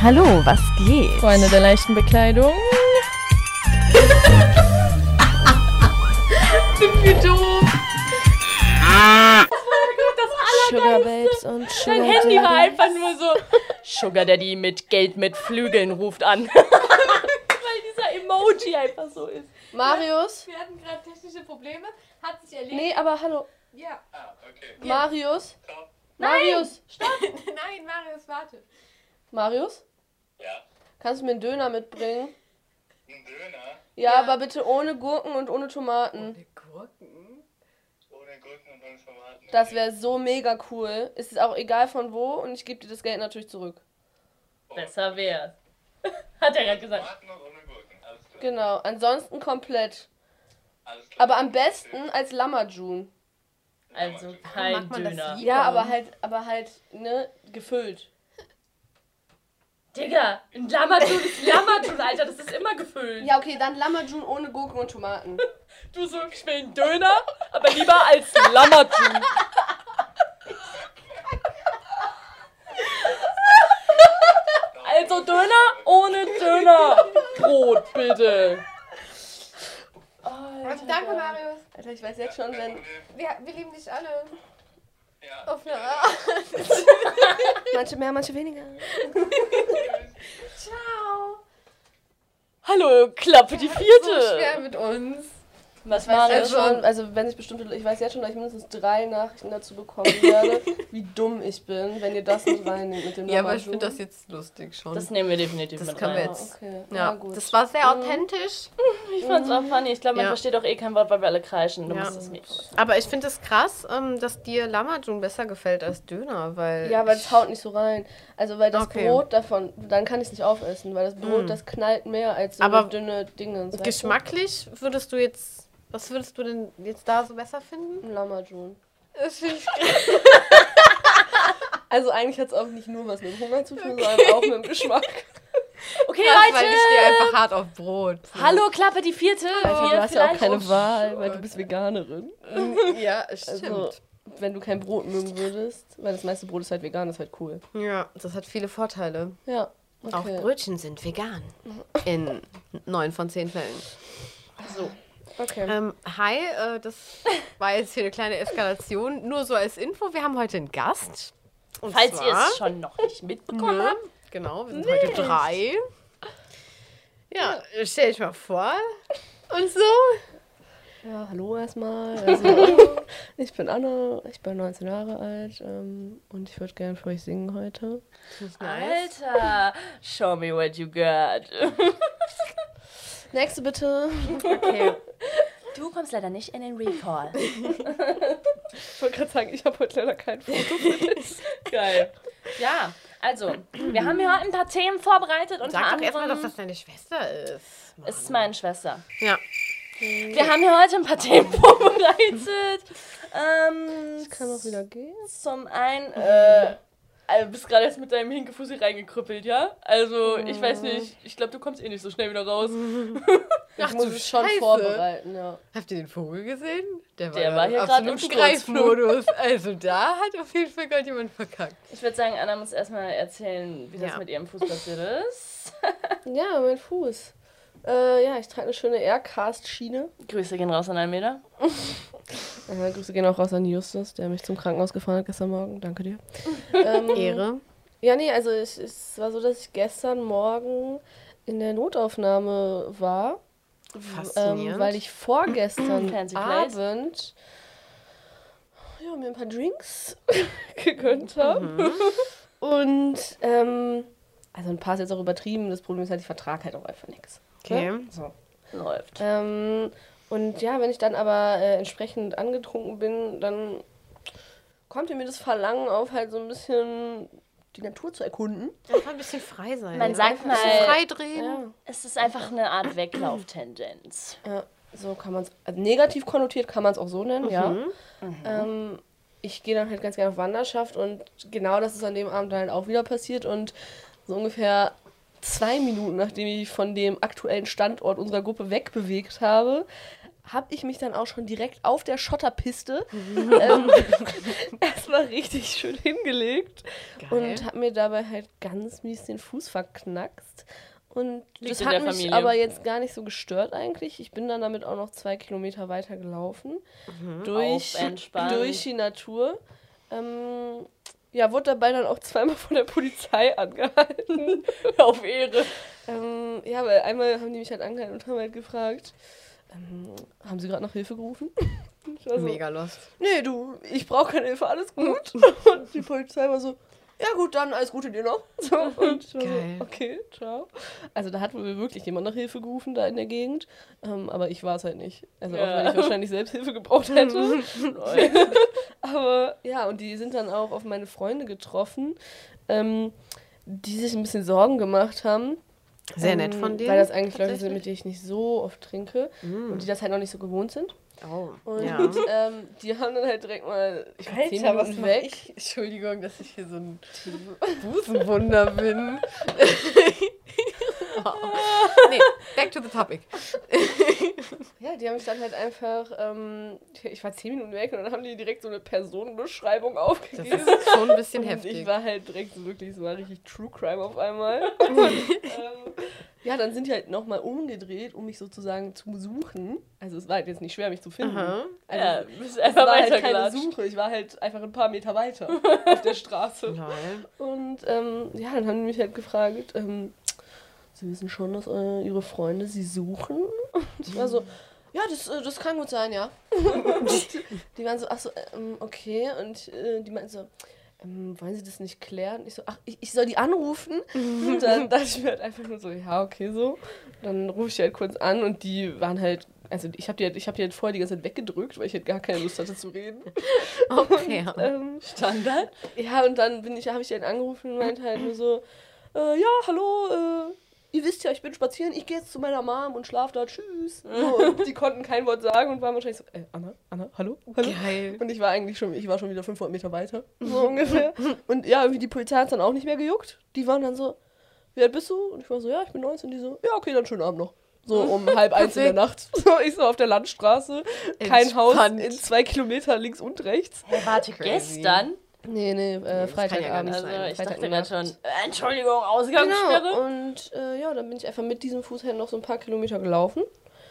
Hallo, was geht? Freunde der leichten Bekleidung. Sind wir doof? Sugar Babes und Sugar Mein Handy war Daddy. einfach nur so. Sugar Daddy mit Geld mit Flügeln ruft an. Weil dieser Emoji einfach so ist. Marius? Wir hatten gerade technische Probleme. Hat sich erledigt. Nee, aber hallo. Ja. Ah, okay. Marius? Marius? Nein, Marius, warte. Marius? Ja. Kannst du mir einen Döner mitbringen? Ein Döner Ja, Ja. aber bitte ohne Gurken und ohne Tomaten. Gurken. ohne Gurken und ohne Tomaten. Das wäre so mega cool. Es ist auch egal von wo und ich gebe dir das Geld natürlich zurück. Besser wär's. Hat er gerade gesagt. Tomaten und ohne Gurken. Alles klar. Genau, ansonsten komplett. Alles klar. Aber am besten als Lamajun. Also kein Döner. Ja, aber halt, aber halt, ne, gefüllt. Digga, ein Lammertun ist Lammertun, Alter. Das ist immer gefüllt. Ja, okay, dann Lamajun ohne Gurken und Tomaten. Du so, ich will einen Döner, aber lieber als Lammertun. Also Döner ohne Dönerbrot, bitte. Also danke, Marius. Alter, ich weiß jetzt schon, wenn. Wir, wir lieben dich alle. Ja. Auf eine Art. Manche mehr, manche weniger. Ciao. Hallo, Klappe die So vierte. schwer mit uns. Was Ich weiß war jetzt das? schon, also wenn ich bestimmte, ich weiß jetzt schon, dass ich mindestens drei Nachrichten dazu bekommen werde, wie dumm ich bin, wenn ihr das mit reinnehmt mit dem Ja, aber ich finde das jetzt lustig schon. Das nehmen wir definitiv Das mit können rein. jetzt- okay. ja, Ja, gut. das war sehr authentisch. Ich fand's auch funny. Ich glaube, man Ja. versteht auch eh kein Wort, weil wir alle kreischen. Du Ja. musst das. Aber ich finde es krass, ähm, dass dir Lamajun besser gefällt als Döner, weil. Ja, weil es haut nicht so rein. Also weil das Okay. Brot davon, dann kann ich es nicht aufessen, weil das Brot, das knallt mehr als so Aber dünne Dinge. weißt du? geschmacklich würdest du jetzt. Was würdest du denn jetzt da so besser finden? Ein Lamajun. Das finde ich Also eigentlich hat es auch nicht nur was mit dem Hunger zu tun, sondern auch mit dem Geschmack. Okay, krass, weil Leute. ich stehe einfach hart auf Brot. Hallo, Klappe die vierte. Also, Wir du hast ja auch keine Wahl, weil du bist Veganerin. Ja, stimmt. Also, wenn du kein Brot mögen würdest, weil das meiste Brot ist halt vegan, ist halt cool. ja, das hat viele Vorteile. Ja. Auch Okay. Brötchen sind vegan. In neun von zehn Fällen. So. Okay. Ähm, hi, äh, das war jetzt hier eine kleine Eskalation. Nur so als Info, wir haben heute einen Gast. Und Falls ihr es schon noch nicht mitbekommen Ne? habt. Genau, wir sind heute drei. Ja, stell dich mal vor. Und so. Ja, hallo erstmal. Also, ich bin Anna, ich bin 19 Jahre alt ähm, und ich würde gerne für euch singen heute. Nice. Alter, show me what you got. Nächste bitte. Okay. Du kommst leider nicht in den Recall. Ich wollte gerade sagen, ich habe heute leider kein Foto. Geil. Ja, also, wir haben hier heute ein paar Themen vorbereitet. Unter Sag doch erstmal, dass das deine Schwester ist. ist meine Schwester. Ja. Wir haben hier heute ein paar Themen vorbereitet. Ähm, Kann auch wieder gehen. Zum einen, äh, also du bist gerade jetzt mit deinem Hinkefuß hier reingekrüppelt, ja? Also, ich weiß nicht, ich glaube, du kommst eh nicht so schnell wieder raus. Ich muss du schon Scheiße. vorbereiten, ja. Habt ihr den Vogel gesehen? Der war hier grad im absoluten Sturzflug. Greifmodus. Also da hat auf jeden Fall gerade jemand verkackt. Ich würde sagen, Anna muss erstmal erzählen, wie das Ja. mit ihrem Fuß passiert ist. Ja, mein Fuß. Äh, ja, ich trage eine schöne Aircast-Schiene. Grüße gehen raus an Almeda. Äh, Grüße gehen auch raus an Justus, der mich zum Krankenhaus gefahren hat gestern Morgen. Danke dir. ähm, Ehre. Ja, nee, also es, es war so, dass ich gestern Morgen in der Notaufnahme war. Faszinierend. Ähm, weil ich vorgestern. Abend ja, mir ein paar Drinks gegönnt habe. Mhm. Und ähm, also ein paar ist jetzt auch übertrieben. Das Problem ist halt, ich vertrage halt auch einfach nichts. Okay. So. Läuft. Ähm, und ja, wenn ich dann aber äh, entsprechend angetrunken bin, dann kommt mir das Verlangen auf, halt so ein bisschen die Natur zu erkunden. Einfach ein bisschen frei sein. Man sagt Ein bisschen mal, frei drehen. Ja. es ist einfach eine Art Weglauftendenz. Ja, so kann man es, also negativ konnotiert kann man es auch so nennen, ja. Ähm, ich gehe dann halt ganz gerne auf Wanderschaft und genau das ist an dem Abend halt auch wieder passiert und so ungefähr zwei Minuten, nachdem ich von dem aktuellen Standort unserer Gruppe wegbewegt habe, habe ich mich dann auch schon direkt auf der Schotterpiste ähm, erstmal richtig schön hingelegt Geil. und habe mir dabei halt ganz mies den Fuß verknackst. Und Liegt das hat mich Familie. aber jetzt gar nicht so gestört eigentlich. Ich bin dann damit auch noch zwei Kilometer weiter gelaufen. Durch, Auf entspannt. durch die Natur. Ähm, ja, wurde dabei dann auch zweimal von der Polizei angehalten. Auf Ehre. ähm, ja, weil einmal haben die mich halt angehalten und haben halt gefragt, ähm, haben sie gerade nach Hilfe gerufen? Ich war so, Mega lost. nee, du, ich brauche keine Hilfe, alles gut. Und die Polizei war so, ja gut, dann alles Gute dir noch. So, und Geil. okay, ciao. Also da hat wohl wirklich jemand nach Hilfe gerufen da in der Gegend, ähm, aber ich war es halt nicht. Also auch Ja. wenn ich wahrscheinlich selbst Hilfe gebraucht hätte. aber ja, und die sind dann auch auf meine Freunde getroffen, ähm, die sich ein bisschen Sorgen gemacht haben. Sehr ähm, nett von dir. Weil das eigentlich Leute sind, mit denen ich nicht so oft trinke Mm. und die das halt noch nicht so gewohnt sind. Oh. Und Ja. ähm, die haben dann halt direkt mal ich Alter, was Minuten mach weg. ich? Entschuldigung, dass ich hier so ein Busenwunder bin. wow. Nee, back to the topic. Ja, die haben mich dann halt einfach, ähm, ich war zehn Minuten weg und dann haben die direkt so eine Personenbeschreibung Das aufgegeben. ist schon ein bisschen Und heftig. ich war halt direkt so wirklich, so war richtig True Crime auf einmal. Und, ähm, ja, dann sind die halt nochmal umgedreht, um mich sozusagen zu suchen. Also es war halt jetzt nicht schwer, mich zu finden. Aha. Also, Ja, bist es einfach war halt keine. Suche, ich war halt einfach ein paar Meter weiter auf der Straße. Lol. Und ähm, ja, dann haben die mich halt gefragt, ähm, sie wissen schon, dass äh, ihre Freunde sie suchen. Und ich war so, ja, das, äh, das kann gut sein, ja. Und die waren so, ach so, ähm, okay. Und äh, die meinten so, ähm, wollen Sie das nicht klären? Ich so, ach, ich, ich soll die anrufen? Und dann dachte ich mir halt einfach nur so, ja, okay, so. Dann rufe ich die halt kurz an und die waren halt, also ich habe die, halt, ich hab die halt vorher die ganze Zeit weggedrückt, weil ich halt gar keine Lust hatte zu reden. Okay. Ähm, Standard? ja, und dann bin ich, habe ich den angerufen und meinte halt nur so, äh, ja, hallo, äh, ihr wisst ja, ich bin spazieren, ich gehe jetzt zu meiner Mom und schlaf da, tschüss. So, und die konnten kein Wort sagen und waren wahrscheinlich so, äh, Anna, Anna, hallo, hallo. Geil. Und ich war eigentlich schon, ich war schon wieder 500 Meter weiter, so ungefähr. Und ja, irgendwie die Polizei hat dann auch nicht mehr gejuckt. Die waren dann so, wie alt bist du? Und ich war so, ja, ich bin 19. Und die so, ja, okay, dann schönen Abend noch. So um halb eins in der Nacht. So, ich so auf der Landstraße, kein Haus Entspannt. in zwei Kilometer links und rechts. Hey, warte, Crazy. gestern? Nee, nee, äh, ja gar Freitagabend. nicht Also, ich dachte Freitagnacht. gerade schon, äh, Entschuldigung, Ausgangssperre. Genau, und äh, ja, dann bin ich einfach mit diesem Fuß halt noch so ein paar Kilometer gelaufen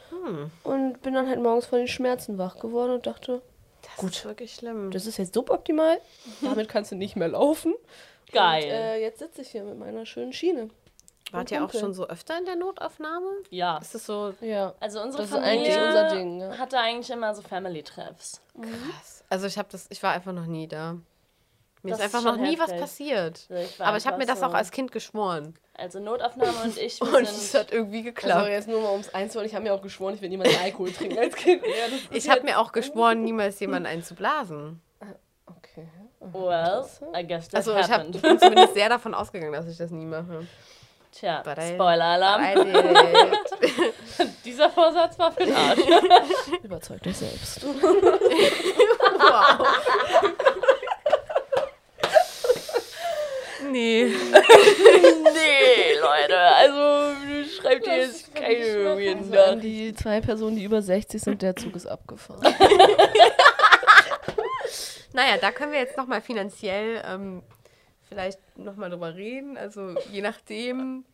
Hm. und bin dann halt morgens von den Schmerzen wach geworden und dachte, Das ist wirklich schlimm. das ist jetzt suboptimal, damit kannst du nicht mehr laufen. Geil. Und äh, jetzt sitze ich hier mit meiner schönen Schiene. Wart ihr auch schon so öfter in der Notaufnahme? ja. Ist das so Ja, Also unsere das ist Familie eigentlich unser Ding. Ja. hatte eigentlich immer so Family-Treffs. krass? Also ich habe das, ich war einfach noch nie da. Mir Das ist ist einfach noch schon nie was heftig. passiert. Also ich Aber ich habe mir das auch als Kind geschworen. Also Notaufnahme und ich, Und es hat irgendwie Also geklappt. jetzt nur mal ums Einzuholen, ich habe mir auch geschworen, ich will niemals Alkohol trinken als Kind. Ja, ist Ich habe mir auch geschworen, niemals jemanden einzublasen. Okay. Well, I guess that Also ich, hab, happened. ich bin zumindest sehr davon ausgegangen, dass ich das nie mache. Tja, Spoiler-Alarm. Dieser Vorsatz war für den Arsch. Überzeug dich selbst. wow. Nee. nee, Leute, also schreibt ihr jetzt keine Also an Weirden. die zwei Personen, die über 60 sind, der Zug ist abgefahren. Naja, da können wir jetzt nochmal finanziell ähm, vielleicht nochmal drüber reden. Also je nachdem.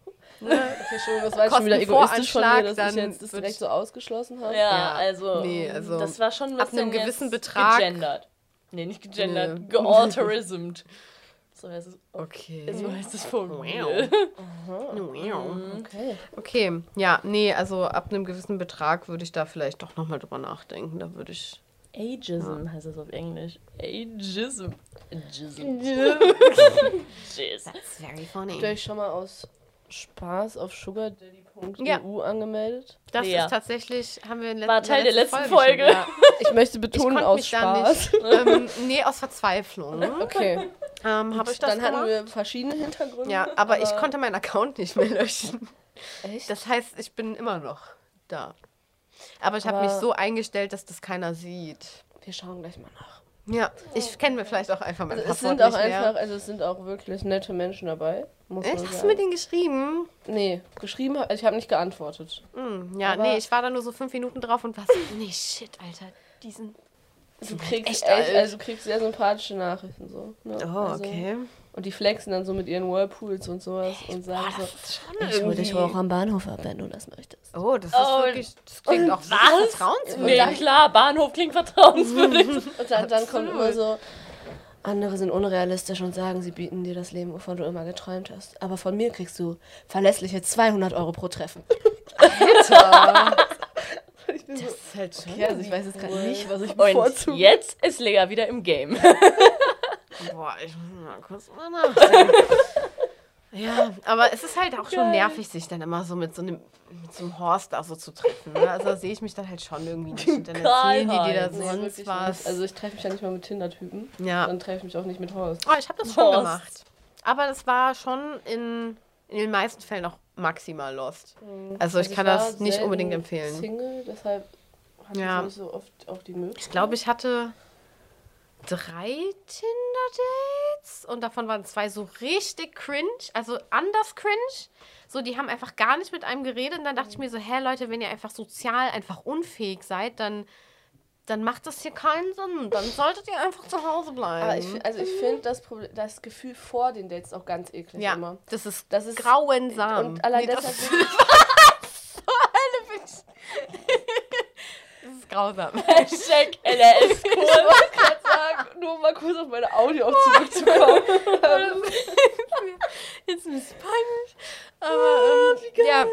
Ne? Okay, schon, das war schon wieder egoistisch von mir, dass ich dann jetzt das direkt so ausgeschlossen habe. Ja, Ja, also, nee, also das war schon ein ab bisschen einem gewissen Betrag- gegendert. Nee, nicht gegendert, Nee. gealterismed. So heißt es, Okay. so heißt es vor Wow. mir. Okay. Okay, ja, nee, also ab einem gewissen Betrag würde ich da vielleicht doch nochmal drüber nachdenken. Da würde ich. Ageism heißt es auf Englisch. Ageism. Ageism. That's very funny. Habt ihr euch schon mal aus Spaß auf sugardaddy.eu Ja. angemeldet? Das Ja. ist tatsächlich, haben wir in let- War in Teil der letzten schon, Folge. ja. Ich möchte Ich betonen, konnte aus mich da Spaß. nicht. ähm, nee, aus Verzweiflung. Okay. Ähm, Habe ich das Dann hatten gemacht? wir verschiedene Hintergründe. Ja, aber, ich konnte meinen Account nicht mehr löschen. Echt? Das heißt, ich bin immer noch da. Aber ich habe Aber- mich so eingestellt, dass das keiner sieht. wir schauen gleich mal nach. Ja, ich kenne mir vielleicht auch einfach mein Also es Passwort sind auch einfach, also es sind auch wirklich nette Menschen dabei. Muss Echt? Hast du mit denen geschrieben? Nee, geschrieben, also ich habe nicht geantwortet. Hm, ja, Aber- nee, ich war da nur so fünf Minuten drauf und war so, nee, shit, Alter, diesen... Du kriegst echt echt, also du kriegst sehr sympathische Nachrichten so. Ne? Oh, also, okay. Und die flexen dann so mit ihren Whirlpools und sowas und sagen so, ist schon ich hol dich auch am Bahnhof ab, wenn du das möchtest. Oh, das ist Oh, wirklich, das klingt auch was? vertrauenswürdig. Nee, klar, Bahnhof klingt vertrauenswürdig. Und dann, dann kommt immer so, andere sind unrealistisch und sagen, sie bieten dir das Leben, wovon du immer geträumt hast. Aber von mir kriegst du verlässliche 200 Euro pro Treffen. Ich bin so, Das ist halt schon... okay, also ich weiß jetzt gerade nicht, was ich Und bevorzuge. jetzt ist Lea wieder im Game. Boah, ich muss mal kurz mal nachdenken. ja, aber es ist halt auch schon nervig, sich dann immer so mit so einem, mit so einem Horst da so zu treffen. Ne? Also da sehe ich mich dann halt schon irgendwie nicht. Und dann erzählen die dir da Karl-Heinz. Nee, sonst was. Also ich treffe mich ja nicht mal mit Tinder-Typen. ja. Dann treffe ich mich auch nicht mit Horst. Oh, ich habe das schon Horst. gemacht. Aber das war schon in, in den meisten Fällen auch maximal lost. Also ich kann war das nicht unbedingt empfehlen. Single, deshalb hatte Ja. ich nicht so oft auch die Möglichkeit. Ich glaube, ich hatte drei Tinder-Dates und davon waren zwei so richtig cringe, also anders cringe. So, die haben einfach gar nicht mit einem geredet und dann dachte ich mir so, hä Leute, wenn ihr einfach sozial einfach unfähig seid, dann, dann macht das hier keinen Sinn. Dann solltet ihr einfach zu Hause bleiben. Ich, also ich finde das, Problem- das Gefühl vor den Dates auch ganz eklig ja, immer. das ist, Das ist grauensam. Und allein Nee, deshalb das, ich, ist grausam. Hashtag LRS cool. gerade sagen, nur mal kurz auf meine Audio auch zurückzukommen. Jetzt ein bisschen peinlich. Aber ähm, ja,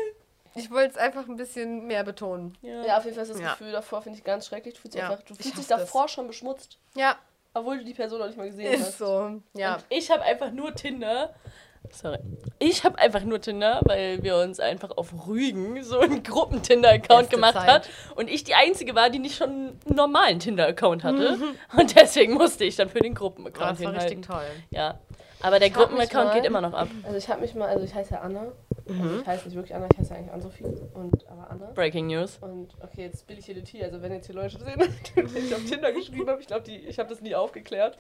ich wollte es einfach ein bisschen mehr betonen. ja, auf jeden Fall ist das Ja. Gefühl davor, finde ich ganz schrecklich. Du fühlst, Ja, einfach, du ich fühlst dich hasse das. davor schon beschmutzt, Ja, obwohl du die Person noch nicht mal gesehen ist hast. so. Ja. Und ich habe einfach nur Tinder. Sorry. Ich habe einfach nur Tinder, weil wir uns einfach auf Rügen so einen Gruppen-Tinder-Account gemacht Zeit. hat. Und ich die Einzige war, die nicht schon einen normalen Tinder-Account hatte. Und deswegen musste ich dann für den Oh, Gruppen-Account das war hinhalten. richtig toll. Ja. Aber der Gruppen-Account geht immer noch ab. Also ich habe mich mal, also ich heiße ja Anna. Mhm. Also ich heiße nicht wirklich Anna, ich heiße eigentlich Ann-Sophie. Und aber Anna. Breaking News. Und okay, jetzt bin ich hier die T. Also wenn jetzt hier Leute sehen, die ich auf Tinder geschrieben habe, ich glaube, ich habe das nie aufgeklärt.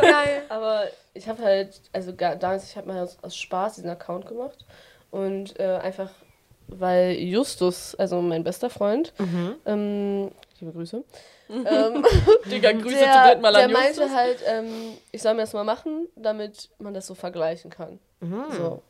Geil. Aber ich habe halt, also damals, ich habe mal aus, aus Spaß diesen Account gemacht. Und äh, einfach, weil Justus, also mein bester Freund, Mhm. ähm, liebe Grüße, ähm, Digga, Grüße der, zum dritten Mal der meinte Justus. halt, ähm, ich soll mir das mal machen, damit man das so vergleichen kann. Mhm. So.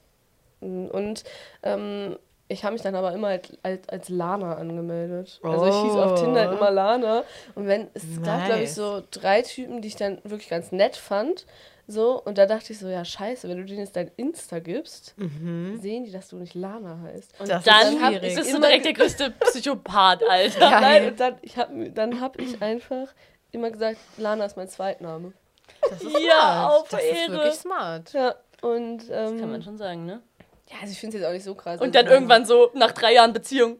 Und ähm, ich habe mich dann aber immer als, als, als Lana angemeldet. Also ich hieß auf Oh. Tinder halt immer Lana. Und wenn es gab, glaube ich, Nice. so drei Typen, die ich dann wirklich ganz nett fand. So, und da dachte ich so, ja, scheiße, wenn du denen jetzt dein Insta gibst, sehen die, dass du nicht Lana heißt. Und Das Dann hab schwierig. ist es so immer direkt der größte Psychopath, Alter. Ja. Nein, und dann, ich hab, dann habe ich einfach immer gesagt, Lana ist mein Zweitname. Das ist Ja, smart. auf Das Ehre. ist wirklich smart. Ja, und Das kann ähm, man schon sagen, ne? ja, also ich finde es jetzt auch nicht so krass. Und Also, dann irgendwann so, nach drei Jahren Beziehung,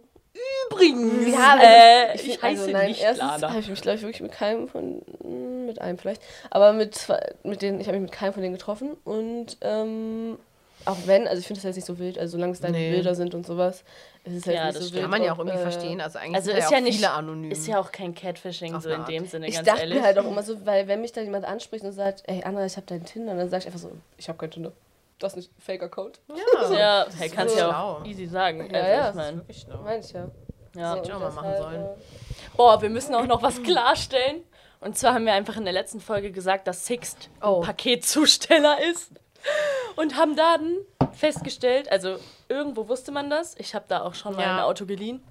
übrigens, Ja, aber äh, ich, Ich, heiße also nein, nicht erstens habe ich mich, glaube ich, wirklich mit keinem von, mm, mit einem vielleicht, aber mit zwei, mit denen, ich habe mich mit keinem von denen getroffen und ähm, auch wenn, also ich finde das jetzt nicht so wild, also solange es deine Nee. Bilder sind und sowas, ist es halt Ja, nicht das so wild. Kann man ja auch irgendwie äh, verstehen. Also eigentlich Also sind ist ja auch nicht, viele anonym. ist ja auch kein Catfishing so in Art. dem Sinne, Ich ganz dachte ehrlich. mir halt auch immer so, weil wenn mich dann jemand anspricht und sagt, ey Anna, ich habe deinen Tinder, dann sage ich einfach so, ich habe keinen Tinder. Das ist nicht ein Fake-Account. ja, ja, hey, kannst so ja schlau. auch easy sagen. Ja, also, ja. ich mein, schlau. Meine ich ja. ja. So, Hätte ich auch mal machen deshalb, sollen. äh, Boah, wir müssen auch noch was klarstellen. Und zwar haben wir einfach in der letzten Folge gesagt, dass Sixt Oh. Paketzusteller ist. Und haben dann festgestellt, also irgendwo wusste man das. Ich habe da auch schon mal Ja. ein Auto geliehen.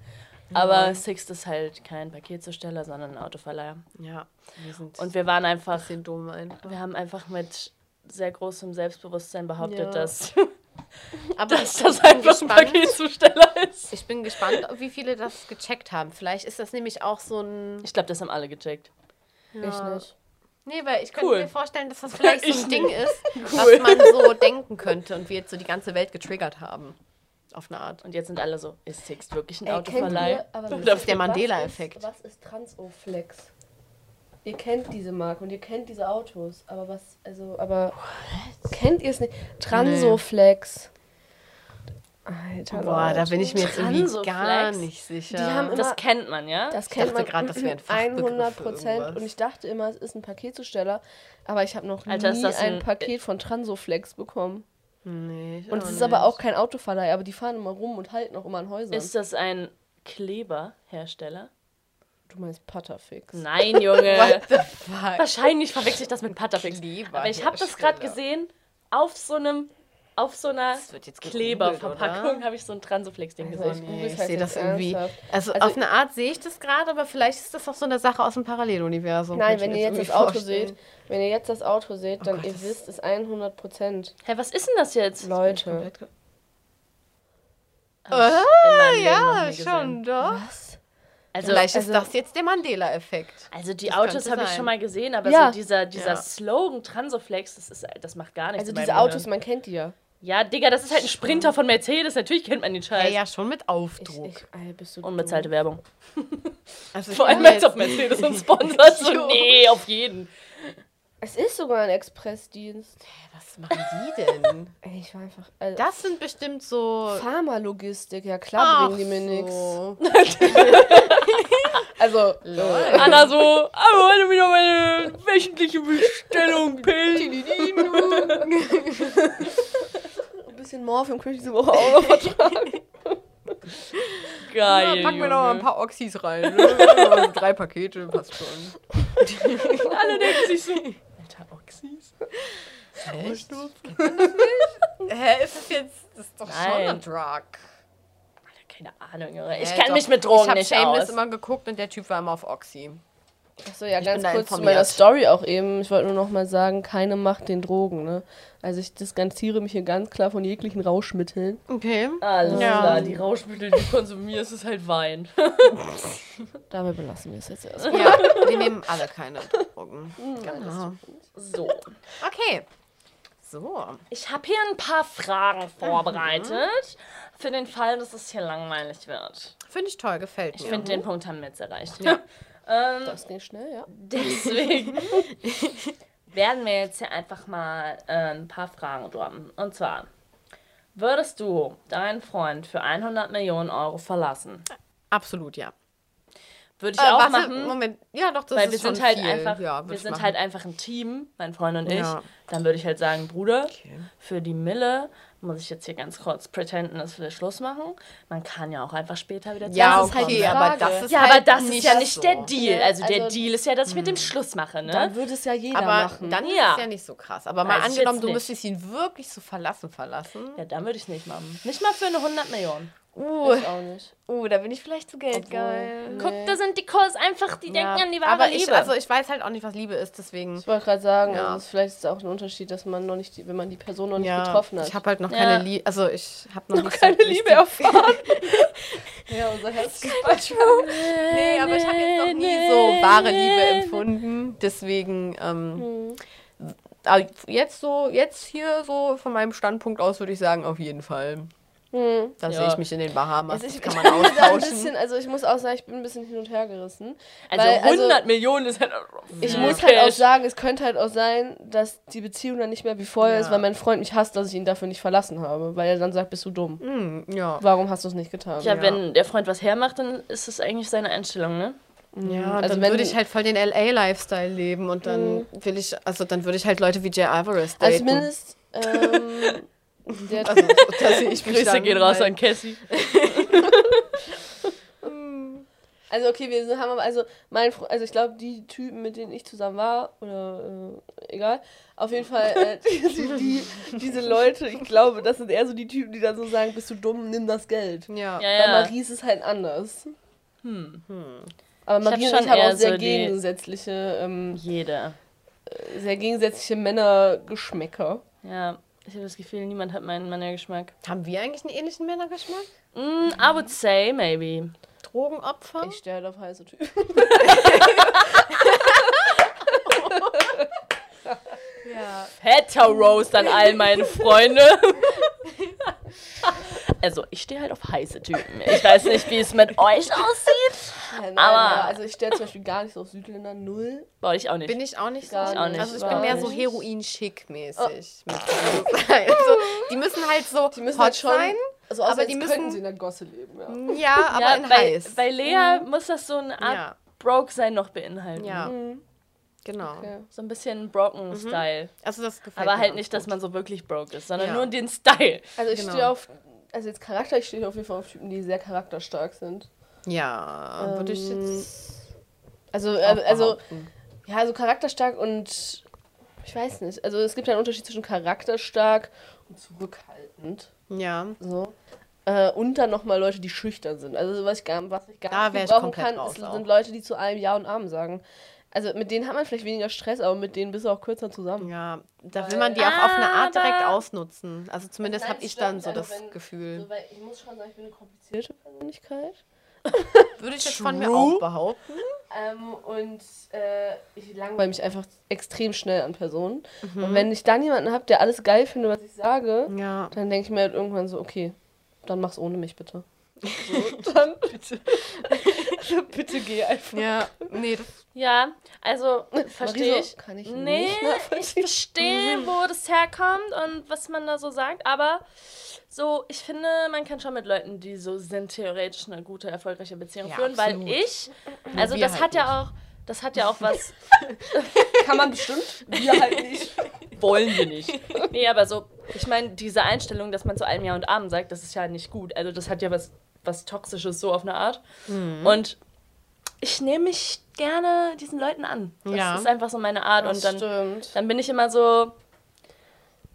Aber Sixt ist halt kein Paketzusteller, sondern ein Autoverleiher. Ja, wir sind Und wir waren einfach, ein bisschen dumm ein. wir haben einfach mit sehr großem Selbstbewusstsein behauptet, Ja. dass, Aber dass das einfach ein gespannt. Paketzusteller ist. Ich bin gespannt, wie viele das gecheckt haben. Vielleicht ist das nämlich auch so ein. Ich glaube, das haben alle gecheckt. Ich nicht. Nee, weil ich könnte Cool. mir vorstellen, dass das vielleicht so Ich ein Ding ist, Cool. was man so denken könnte und wir jetzt so die ganze Welt getriggert haben. Auf eine Art. Und jetzt sind alle so, ist Sixt wirklich ein Ey, Autoverleih? ihr- das ist der Mandela-Effekt. Was ist Transoflex? Ihr kennt diese Marke und ihr kennt diese Autos, aber was, also, aber kennt ihr es nicht? Transoflex. Alter, Boah, da bin ich mir jetzt irgendwie gar nicht sicher. Die haben immer- Das kennt man, ja? Das Ich kennt dachte man gerade, das wäre ein Fachbegriff 100 für Prozent. Und ich dachte immer, es ist ein Paketzusteller. Aber ich habe noch Alter, nie ein, ein- Paket von Transoflex bekommen. Nee, ich Und es ist nicht. aber auch kein Autoverleih, aber die fahren immer rum und halten auch immer an Häusern. Ist das ein Kleberhersteller? Du meinst Putterfix. Nein, Junge. What the fuck? Wahrscheinlich verwechsel ich das mit Patterfix. Kleber- Aber ich habe das gerade gesehen auf so einem auf so einer Das wird jetzt gegoogelt, Kleberverpackung habe ich so ein Transoflex-Ding Also gesehen. ich Nee, ich sehe das irgendwie. Also, Also- auf eine Art sehe ich das gerade, aber vielleicht ist das auch so eine Sache aus dem Paralleluniversum. Nein, wenn ihr jetzt das Auto vorstellen. seht, wenn ihr jetzt das Auto seht, dann Gott, ihr wisst es 100 Prozent. Hä, was ist denn das jetzt? Leute. Noch Ja, schon, doch. Was? Also, Vielleicht also- ist das jetzt der Mandela-Effekt. also die das Autos habe ich schon mal gesehen, aber Ja. so dieser, dieser Ja. Slogan Transoflex, das, ist, das macht gar nichts. Also diese Autos, Gehirn. man kennt die ja. Ja, Digga, das ist halt ein Sprinter von Mercedes. Natürlich kennt man den Ja, Scheiß. ja, schon mit Ich, Aufdruck. ich, Alter, bist du Unbezahlte dumm. Werbung. also ich Vor allem bin als auf Mercedes und sponsert. So, nee, auf jeden. Es ist sogar ein Expressdienst. Was machen die denn? Ey, ich war einfach. Also, Das sind bestimmt so. Pharmalogistik, ja klar bringen die mir nichts. So. Also, Lol. Anna so, aber heute wieder meine wöchentliche Bestellung, Pillen. ein bisschen Morphium könnte ich diese Woche auch noch vertragen. Geil. Packen wir noch mal ein paar Oxys rein. ne? Drei Pakete, passt schon. Alle denken sich so, Alter, Oxys. Nicht? Hä, ist das jetzt. Das ist doch schon Nein. ein Drug. Keine Ahnung, Junge. Ich Äh, kenne mich mit Drogen ich nicht Shameless aus. immer geguckt und der Typ war immer auf Oxy. Achso, ja, Ich ganz kurz zu meiner Story auch eben. Ich wollte nur noch mal sagen, keine Macht den Drogen, ne? Also ich distanziere mich hier ganz klar von jeglichen Rauschmitteln. Okay. Alles Ja. klar, die Rauschmittel, die du konsumierst, ist halt Wein. Dabei belassen wir es jetzt erst. Ja, wir nehmen alle keine Drogen. Genau. So. Okay. So. Ich habe hier ein paar Fragen vorbereitet. Für den Fall, dass es hier langweilig wird. Finde ich toll, gefällt Ich mir. finde, den Punkt haben wir jetzt erreicht. ähm, Das ging schnell, ja. deswegen werden wir jetzt hier einfach mal äh, ein paar Fragen droppen. Und zwar, würdest du deinen Freund für 100 Millionen Euro verlassen? Absolut, ja. Würde ich Äh, auch warte, machen. Moment. Ja, doch, das Weil ist wir schon sind halt viel. einfach, Ja, wir sind machen. halt einfach ein Team, mein Freund und ich. Ja. Dann würde ich halt sagen, Bruder, Okay. für die Mille muss ich jetzt hier ganz kurz pretenden, dass wir Schluss machen. Man kann ja auch einfach später wieder Ja, Das ist halt okay, aber das ist Ja, halt aber das ist nicht ja nicht so. der Deal. Ja, Also, der also- Deal ist ja, dass ich mit dem Schluss mache, ne? Dann würde es ja jeder Aber machen. dann ist Ja. es ja nicht so krass. Aber mal Weiß angenommen, du müsstest ihn wirklich so verlassen, verlassen. ja, dann würde ich nicht machen. Nicht mal für eine 100 Millionen. Uh, ich auch nicht. uh, da bin ich vielleicht zu geldgeil. Nee. Guck, da sind die Calls einfach, die denken an die wahre aber Liebe. ich, also ich weiß halt auch nicht, was Liebe ist, deswegen. Ich wollte gerade sagen, Ja. also es- vielleicht ist es auch ein Unterschied, dass man noch nicht, die, wenn man die Person noch nicht Ja, getroffen hat. ich habe halt noch Ja. keine Liebe, also ich habe noch, nicht keine so Liebe erfahren. ja, unser Herz Nee, aber ich habe jetzt noch nie so wahre Liebe empfunden. Deswegen, ähm, aber jetzt so, jetzt hier so von meinem Standpunkt aus würde ich sagen, auf jeden Fall. Hm. Da Ja. sehe ich mich in den Bahamas. Also ich, das kann ich man austauschen. bisschen, also ich muss auch sagen, ich bin ein bisschen hin und her gerissen. also weil, 100 Millionen ist halt. Ich viel muss halt auch sagen, es könnte halt auch sein, dass die Beziehung dann nicht mehr wie vorher Ja. ist, weil mein Freund mich hasst, dass ich ihn dafür nicht verlassen habe. Weil er dann sagt, bist du dumm. Hm, ja. Warum hast du es nicht getan? Ja, wenn der Freund was hermacht, dann ist das eigentlich seine Einstellung, ne? Ja, Also dann wenn- würde ich halt voll den LA-Lifestyle leben und dann will ich, also dann würde ich halt Leute wie Jay Alvarez daten. Also zumindest, ähm, der, Also, da sehe ich mich Grüße gehen raus halt- an Cassie. also okay, wir haben aber, also mein Fre also ich glaube, die Typen, mit denen ich zusammen war, oder äh, egal, auf jeden Fall, äh, die, die, diese Leute, ich glaube, das sind eher so die Typen, die dann so sagen, bist du dumm, nimm das Geld. Ja. Ja, Bei ja. Marie ist es halt anders. Hm. Aber Ich hab Marie und ich haben auch sehr so gegensätzliche, ähm, Jeder. sehr gegensätzliche Männergeschmäcker. Ja, ich habe das Gefühl, niemand hat meinen Männergeschmack. Haben wir eigentlich einen ähnlichen Männergeschmack? Mm, I would say maybe. Drogenopfer? Ich stehe halt auf heiße Typen. ja. Fetter Roast an all meine Freunde. also, ich stehe halt auf heiße Typen. Ich weiß nicht, wie es mit euch aussieht. Ja, nein, Aber- ja, also ich stehe zum Beispiel gar nicht so auf Südländer, null. Boah, ich auch nicht. Bin ich auch nicht so. Gar auch nicht. Also ich bin mehr so. Heroin-schick-mäßig. so- also, die müssen halt so Die müssen hot halt schon sein. Also außer aber die könnten müssen- sie in der Gosse leben, ja. Ja, aber ja, in bei, heiß. bei Lea muss das so eine Art Ja. Broke-Sein noch beinhalten. ja, Mhm. genau. Okay. So ein bisschen Broken-Style. Also das gefällt Aber mir halt nicht, dass man so wirklich broke ist, sondern Ja. nur den Style. Also ich Genau. stehe auf, also jetzt Charakter, ich stehe auf jeden Fall auf Typen, die sehr charakterstark sind. Ja, würde ich Ähm, jetzt Also, auch äh, also, ja, also charakterstark und ich weiß nicht. Also es gibt ja einen Unterschied zwischen charakterstark und zurückhaltend. Ja, So. Äh, und dann nochmal Leute, die schüchtern sind. Also was ich gar, was ich gar nicht ich brauchen kann, ist, sind Leute, die zu allem Ja und Amen sagen. Also mit denen hat man vielleicht weniger Stress, aber mit denen bist du auch kürzer zusammen. ja, da will man die auch auf eine Art direkt ausnutzen. Also zumindest habe ich dann so Also das wenn- Gefühl. So, ich muss schon sagen, ich bin eine komplizierte Persönlichkeit. Würde ich jetzt von mir True. auch behaupten. Ähm, und äh, ich langweile mich einfach extrem schnell an Personen. Mhm. Und wenn ich dann jemanden habe, der alles geil findet, was ich sage, Ja. dann denke ich mir halt irgendwann so, okay, dann mach's ohne mich bitte. So, dann bitte. bitte geh einfach. Ja, nee, das, Ja, also verstehe ich. kann ich nee, nicht ich verstehe, wo das herkommt und was man da so sagt, aber so, ich finde, man kann schon mit Leuten, die so sind, theoretisch eine gute, erfolgreiche Beziehung Ja, führen, absolut. weil ich, also wir das halt hat ja auch, das hat ja auch was, Kann man bestimmt. Wir halt nicht. wollen wir nicht. Nee, aber so, ich meine, diese Einstellung, dass man zu allem Ja und Abend sagt, das ist ja nicht gut. Also das hat ja was, was Toxisches so auf eine Art. Mhm. Und ich nehme mich gerne diesen Leuten an. Das Ja. ist einfach so meine Art. Das und dann, stimmt. dann bin ich immer so,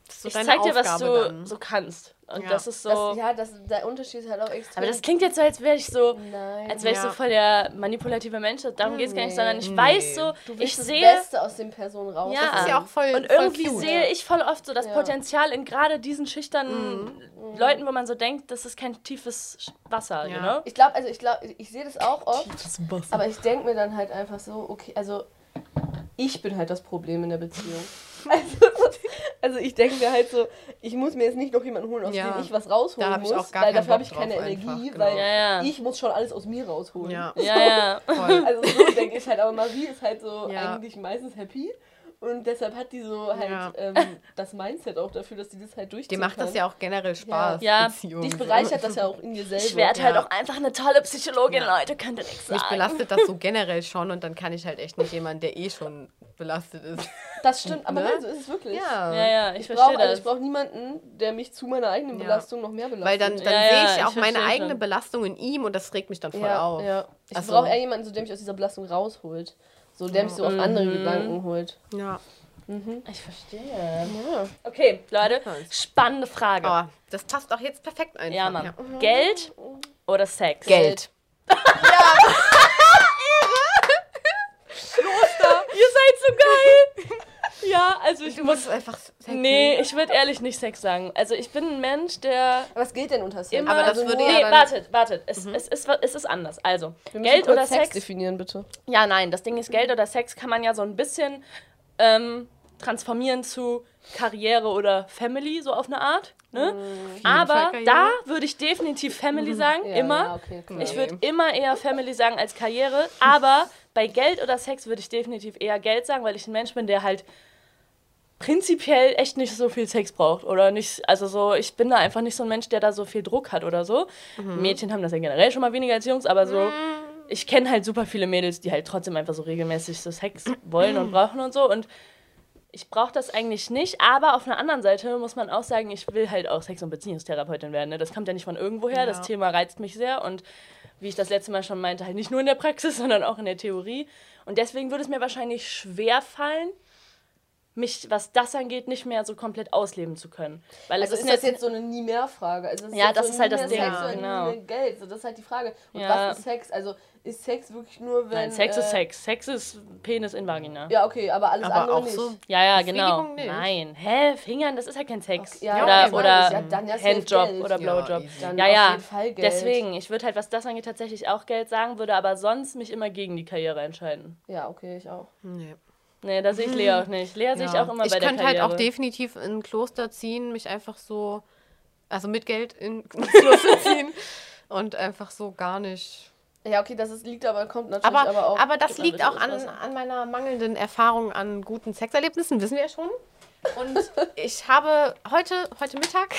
so ich zeig dir, was du dann. so kannst. Und Ja. das ist so. Das, ja, das, der Unterschied ist halt auch extrem. aber das klingt jetzt so, als wäre ich so, Nein. als wäre ich so Ja. voll der manipulative Mensch. Darum geht es gar nicht, sondern ich Nee. weiß so, du ich willst das sehe. Beste aus den Personen raus. Ja. Das ist ja auch voll Und voll irgendwie cute. sehe ich voll oft so das Ja. Potenzial in gerade diesen schüchternen Leuten, wo man so denkt, das ist kein tiefes Wasser, Ja. you know? Ich glaube, also ich glaube, ich sehe das auch oft, aber ich denke mir dann halt einfach so, okay, also ich bin halt das Problem in der Beziehung. Also, also ich denke mir halt so, ich muss mir jetzt nicht noch jemanden holen, aus Ja. dem ich was rausholen Da hab ich muss, auch gar weil dafür habe ich keine Energie, einfach, genau. weil Ja, ja. ich muss schon alles aus mir rausholen. Ja, Ja, ja. voll. Also so denke ich halt, aber Marie ist halt so Ja. eigentlich meistens happy und deshalb hat die so halt Ja. ähm, das Mindset auch dafür, dass die das halt durchziehen Dir macht kann. das ja auch generell Spaß. Ja. Beziehungen Dich bereichert das ja auch in dir selber. Ich werde halt Ja. auch einfach eine tolle Psychologin, Ja. Leute, könnt ihr nichts sagen. Mich belastet das so generell schon und dann kann ich halt echt nicht jemanden, der eh schon belastet ist. Das stimmt, aber Ne? nein, so ist es wirklich. Ja. Ja, ja, ich, Ich verstehe brauche also das. ich brauch niemanden, der mich zu meiner eigenen Ja. Belastung noch mehr belastet. Weil dann, dann Ja, sehe ja, ich ich auch meine eigene schon. Belastung in ihm und das regt mich dann voll ja, auf. ja. Ich Also- brauche eher jemanden, so, der mich aus dieser Belastung rausholt. So, der mich so auf andere Mhm. Gedanken holt. Ja. Ich verstehe. Ja. Okay, Leute, spannende Frage. Oh, das passt auch jetzt perfekt einfach. ja, Mann. Geld oder Sex? Geld. Ihr seid so geil. ja, also ich Du muss. musst einfach sexy. Nee, ich würde ehrlich nicht Sex sagen. Also ich bin ein Mensch, der Aber was gilt denn unter Sex? immer. Aber das würde nee, ja dann- wartet, wartet. Es, es, ist, es ist anders. Also, Geld kurz oder Sex Sex? definieren, bitte. Ja, nein, das Ding ist, Geld oder Sex kann man ja so ein bisschen ähm, transformieren zu Karriere oder Family, so auf eine Art. Ne? Aber Fall Karriere. da würde ich definitiv Family sagen, Ja, immer. Ja, okay. Ich würde immer eher Family sagen als Karriere, aber bei Geld oder Sex würde ich definitiv eher Geld sagen, weil ich ein Mensch bin, der halt prinzipiell echt nicht so viel Sex braucht oder nicht, also so, ich bin da einfach nicht so ein Mensch, der da so viel Druck hat oder so. Mädchen haben das ja generell schon mal weniger als Jungs, aber so, ich kenne halt super viele Mädels, die halt trotzdem einfach so regelmäßig so Sex wollen und brauchen und so und ich brauche das eigentlich nicht, aber auf einer anderen Seite muss man auch sagen, ich will halt auch Sex- und Beziehungstherapeutin werden. Ne? Das kommt ja nicht von irgendwoher. Das Ja. Thema reizt mich sehr und wie ich das letzte Mal schon meinte, halt nicht nur in der Praxis, sondern auch in der Theorie. Und deswegen würde es mir wahrscheinlich schwer fallen, mich, was das angeht, nicht mehr so komplett ausleben zu können. Weil Also es ist ist das jetzt so eine nie mehr Frage? Also es Ja, das so ist halt das Ding, Sex oder genau. nie mehr Geld. So, das ist halt die Frage. Und Ja. was ist Sex? Also ist Sex wirklich nur, wenn. Nein, Sex ist äh, Sex. Sex ist Penis in Vagina. Ja, Ja, okay, aber alles Aber andere auch nicht. so. ja, genau. Befriedigung nicht. Nein. Hä? Fingern, das ist ja kein Sex. Okay, ja, oder okay, oder. Ja, ja Handjob Geld. oder Ja, Blowjob. Ja, auf ja. jeden Fall Geld. Deswegen, ich würde halt, was das angeht, tatsächlich auch Geld sagen, würde aber sonst mich immer gegen die Karriere entscheiden. Ja, okay, ich auch. Nee. Nee, da sehe ich Lea auch nicht. Lea sehe ich Ja. auch immer ich bei der könnte Karriere. halt auch definitiv in ein Kloster ziehen, mich einfach so, also mit Geld in ins Kloster ziehen und einfach so gar nicht. Ja, okay, das ist, liegt aber, kommt natürlich Aber, aber, aber, auch. das Gibt liegt auch an, an meiner mangelnden Erfahrung an guten Sexerlebnissen, wissen wir ja schon. Und ich habe heute, heute Mittag,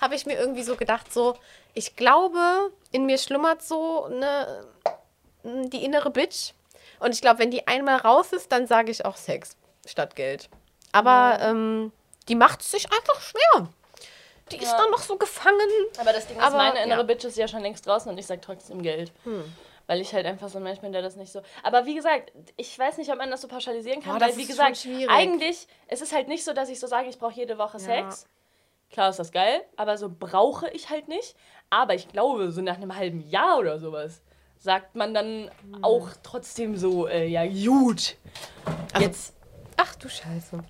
habe ich mir irgendwie so gedacht, so, ich glaube, in mir schlummert so eine, die innere Bitch. Und ich glaube, wenn die einmal raus ist, dann sage ich auch Sex statt Geld. Aber ähm, die macht es sich einfach schwer. Die ist Ja. dann noch so gefangen. Aber das Ding ist, Aber, meine innere ja. Bitch ist ja schon längst draußen und ich sag trotzdem Geld. Weil ich halt einfach so ein Mensch bin, der das nicht so. Aber wie gesagt, ich weiß nicht, ob man das so pauschalisieren kann, Boah, weil wie ist gesagt, schwierig. eigentlich, es ist halt nicht so, dass ich so sage, ich brauche jede Woche Ja. Sex. Klar ist das geil, aber so brauche ich halt nicht. Aber ich glaube, so nach einem halben Jahr oder sowas sagt man dann Hm. auch trotzdem so, äh, ja gut. Also- Jetzt, Ach du Scheiße.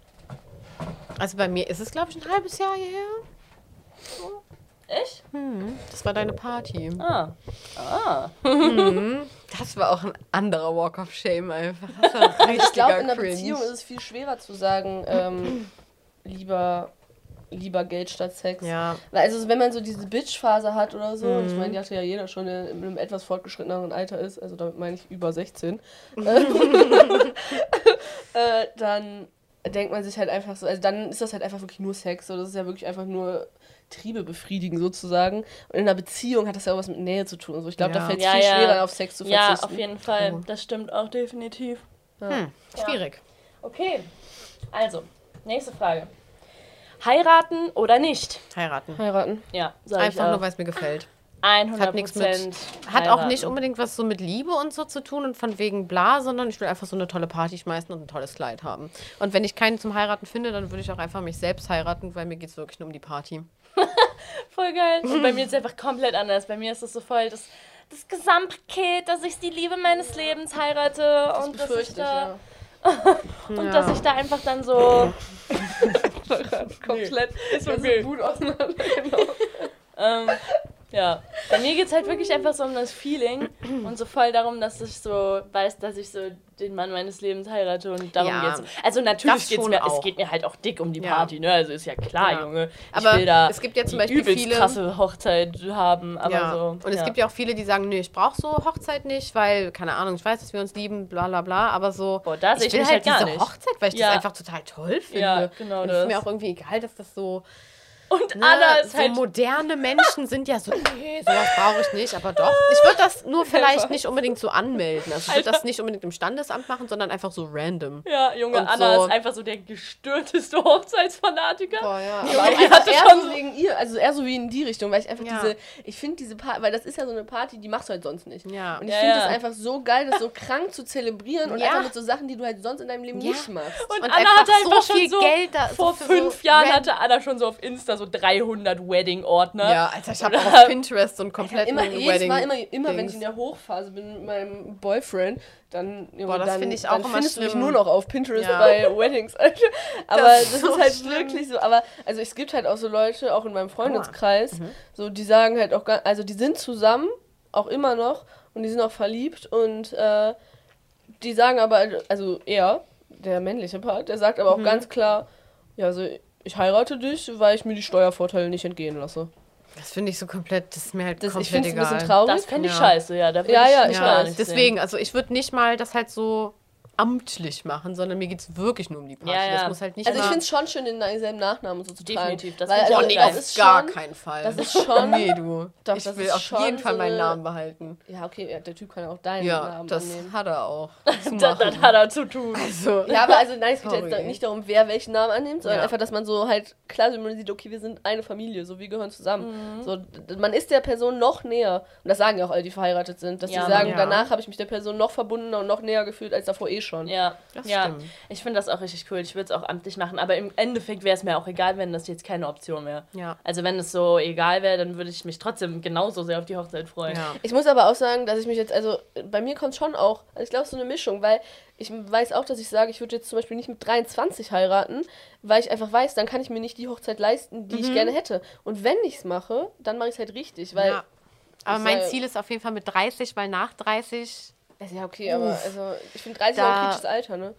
Also bei mir ist es, glaube ich, ein halbes Jahr her. echt? Das war deine Party. Ah. Ah. Das war auch ein anderer Walk of Shame einfach. Das war richtiger Ich glaube, in einer Cringe. Beziehung ist es viel schwerer zu sagen, ähm, lieber, lieber Geld statt Sex. Ja. Weil also wenn man so diese Bitch-Phase hat oder so, und ich Mhm. meine, die hatte ja jeder schon in, in einem etwas fortgeschritteneren Alter ist, also damit meine ich über 16, äh, dann denkt man sich halt einfach so, also dann ist das halt einfach wirklich nur Sex, so das ist ja wirklich einfach nur Triebe befriedigen sozusagen. Und in einer Beziehung hat das ja auch was mit Nähe zu tun. So, ich glaube, Ja. da fällt es Ja, viel ja. schwerer, auf Sex zu Ja, verzichten. auf jeden Fall. Oh. Das stimmt auch definitiv. Hm, schwierig. Okay, also, nächste Frage. Heiraten oder nicht? Heiraten. Heiraten. Ja, sag Einfach ich nur, weil es mir gefällt. 100 Hat nichts mit. Hat auch nicht unbedingt was so mit Liebe und so zu tun und von wegen bla, sondern ich will einfach so eine tolle Party schmeißen und ein tolles Kleid haben. Und wenn ich keinen zum Heiraten finde, dann würde ich auch einfach mich selbst heiraten, weil mir geht es wirklich nur um die Party. Voll geil. Und bei mir ist es einfach komplett anders. Bei mir ist es so voll das, das Gesamtpaket, dass ich die Liebe meines Lebens heirate und, dass ich, da, ja. und Ja. dass ich da einfach dann so. Komplett. Ist Also okay. gut auseinander. Genau. Ähm, ja, bei mir geht es halt wirklich einfach so um das Feeling und so voll darum, dass ich so weiß, dass ich so den Mann meines Lebens heirate und darum Ja, geht's. Also natürlich das geht's mir, es geht mir halt auch dick um die Ja. Party, ne? Also ist ja klar, Ja. Junge. Aber ich will da es gibt ja zum Beispiel übelst viele- krasse Hochzeit haben, aber ja. so. und es ja. gibt ja auch viele, die sagen, nö, ich brauche so Hochzeit nicht, weil, keine Ahnung, ich weiß, dass wir uns lieben, bla bla bla, aber so, Boah, da sehe ich ich will mich halt halt diese nicht. Hochzeit, weil ich Ja. das einfach total toll finde. Ja, genau und es ist das. mir auch irgendwie egal, dass das so Und Ne, Anna ist so halt. moderne Menschen sind ja so, nee, sowas brauche ich nicht, aber doch. Ich würde das nur vielleicht nicht unbedingt so anmelden. Also ich würde das nicht unbedingt im Standesamt machen, sondern einfach so random. Ja, Junge, Und Anna so- ist einfach so der gestörteste Hochzeitsfanatiker. ja. Aber auch hatte eher schon so so- wegen ihr, also eher so wie in die Richtung, weil ich einfach Ja. diese, ich finde diese Party, weil das ist ja so eine Party, die machst du halt sonst nicht. Ja. Und ich Ja, finde ja. es einfach so geil, das so krank zu zelebrieren und Ja. einfach mit so Sachen, die du halt sonst in deinem Leben Ja. nicht machst. Und, Und Anna einfach hatte so einfach schon viel so, Geld da- so vor für fünf so Jahren hatte Anna schon so auf Insta so 300 Wedding-Ordner. Ja, Alter, ich habe auch auf Pinterest so einen kompletten Immer, Wedding. Mal, immer, immer wenn ich in der Hochphase bin mit meinem Boyfriend, dann, Boah, das finde ich auch dann findest du mich nur noch auf Pinterest Ja. bei Weddings. Alter. Aber Das das, ist so ist halt schlimm. wirklich so. Aber also es gibt halt auch so Leute, auch in meinem Freundeskreis, Mhm. so die sagen halt auch, gar, also die sind zusammen, auch immer noch, und die sind auch verliebt und äh, die sagen aber, also er, der männliche Part, der sagt aber auch Mhm. ganz klar, ja, also ich heirate dich, weil ich mir die Steuervorteile nicht entgehen lasse. Das finde ich so komplett, das ist mir halt Das, ich komplett finde es ein egal. bisschen traurig. Das fände ich Ja. scheiße, ja. Da Ja, ich ja, ich gar weiß. nicht Deswegen, also ich würde nicht mal das halt so amtlich machen, sondern mir geht es wirklich nur um die Party. Ja, ja. Das muss halt nicht Also ich finde es schon schön, den selben Nachnamen so zu tragen. Definitiv, das weil, ich also, auch nee, das auf ist gar schon, keinen Fall. Das ist schon. Nee, du. Doch, ich das will auf jeden Fall so meinen eine- Namen behalten. Ja, okay, ja, der Typ kann auch deinen Ja, Namen das annehmen. hat er auch. Zu Das, das machen. hat er zu tun. Also, Ja, aber also nein, es geht jetzt nicht darum, wer welchen Namen annimmt, sondern Ja. einfach, dass man so halt klar sieht, okay, wir sind eine Familie, so wir gehören zusammen. Mhm. So, man ist der Person noch näher. Und das sagen ja auch alle, die verheiratet sind, dass Ja, sie sagen, ja. danach habe ich mich der Person noch verbundener und noch näher gefühlt als davor eh schon. Ja, Das ja. stimmt. Ich finde das auch richtig cool. Ich würde es auch amtlich machen. Aber im Endeffekt wäre es mir auch egal, wenn das jetzt keine Option wäre. Ja. Also wenn es so egal wäre, dann würde ich mich trotzdem genauso sehr auf die Hochzeit freuen. ja. Ich muss aber auch sagen, dass ich mich jetzt, also bei mir kommt schon auch, also ich glaube, so eine Mischung, weil ich weiß auch, dass ich sage, ich würde jetzt zum Beispiel nicht mit 23 heiraten, weil ich einfach weiß, dann kann ich mir nicht die Hochzeit leisten, die ich gerne hätte. Und wenn ich es mache, dann mache ich es halt richtig, weil. ja. Aber mein Ziel ist auf jeden Fall mit 30, weil nach 30 Also, ja, okay, aber also, ich finde 30 Da- auch ein kritisches Alter, ne?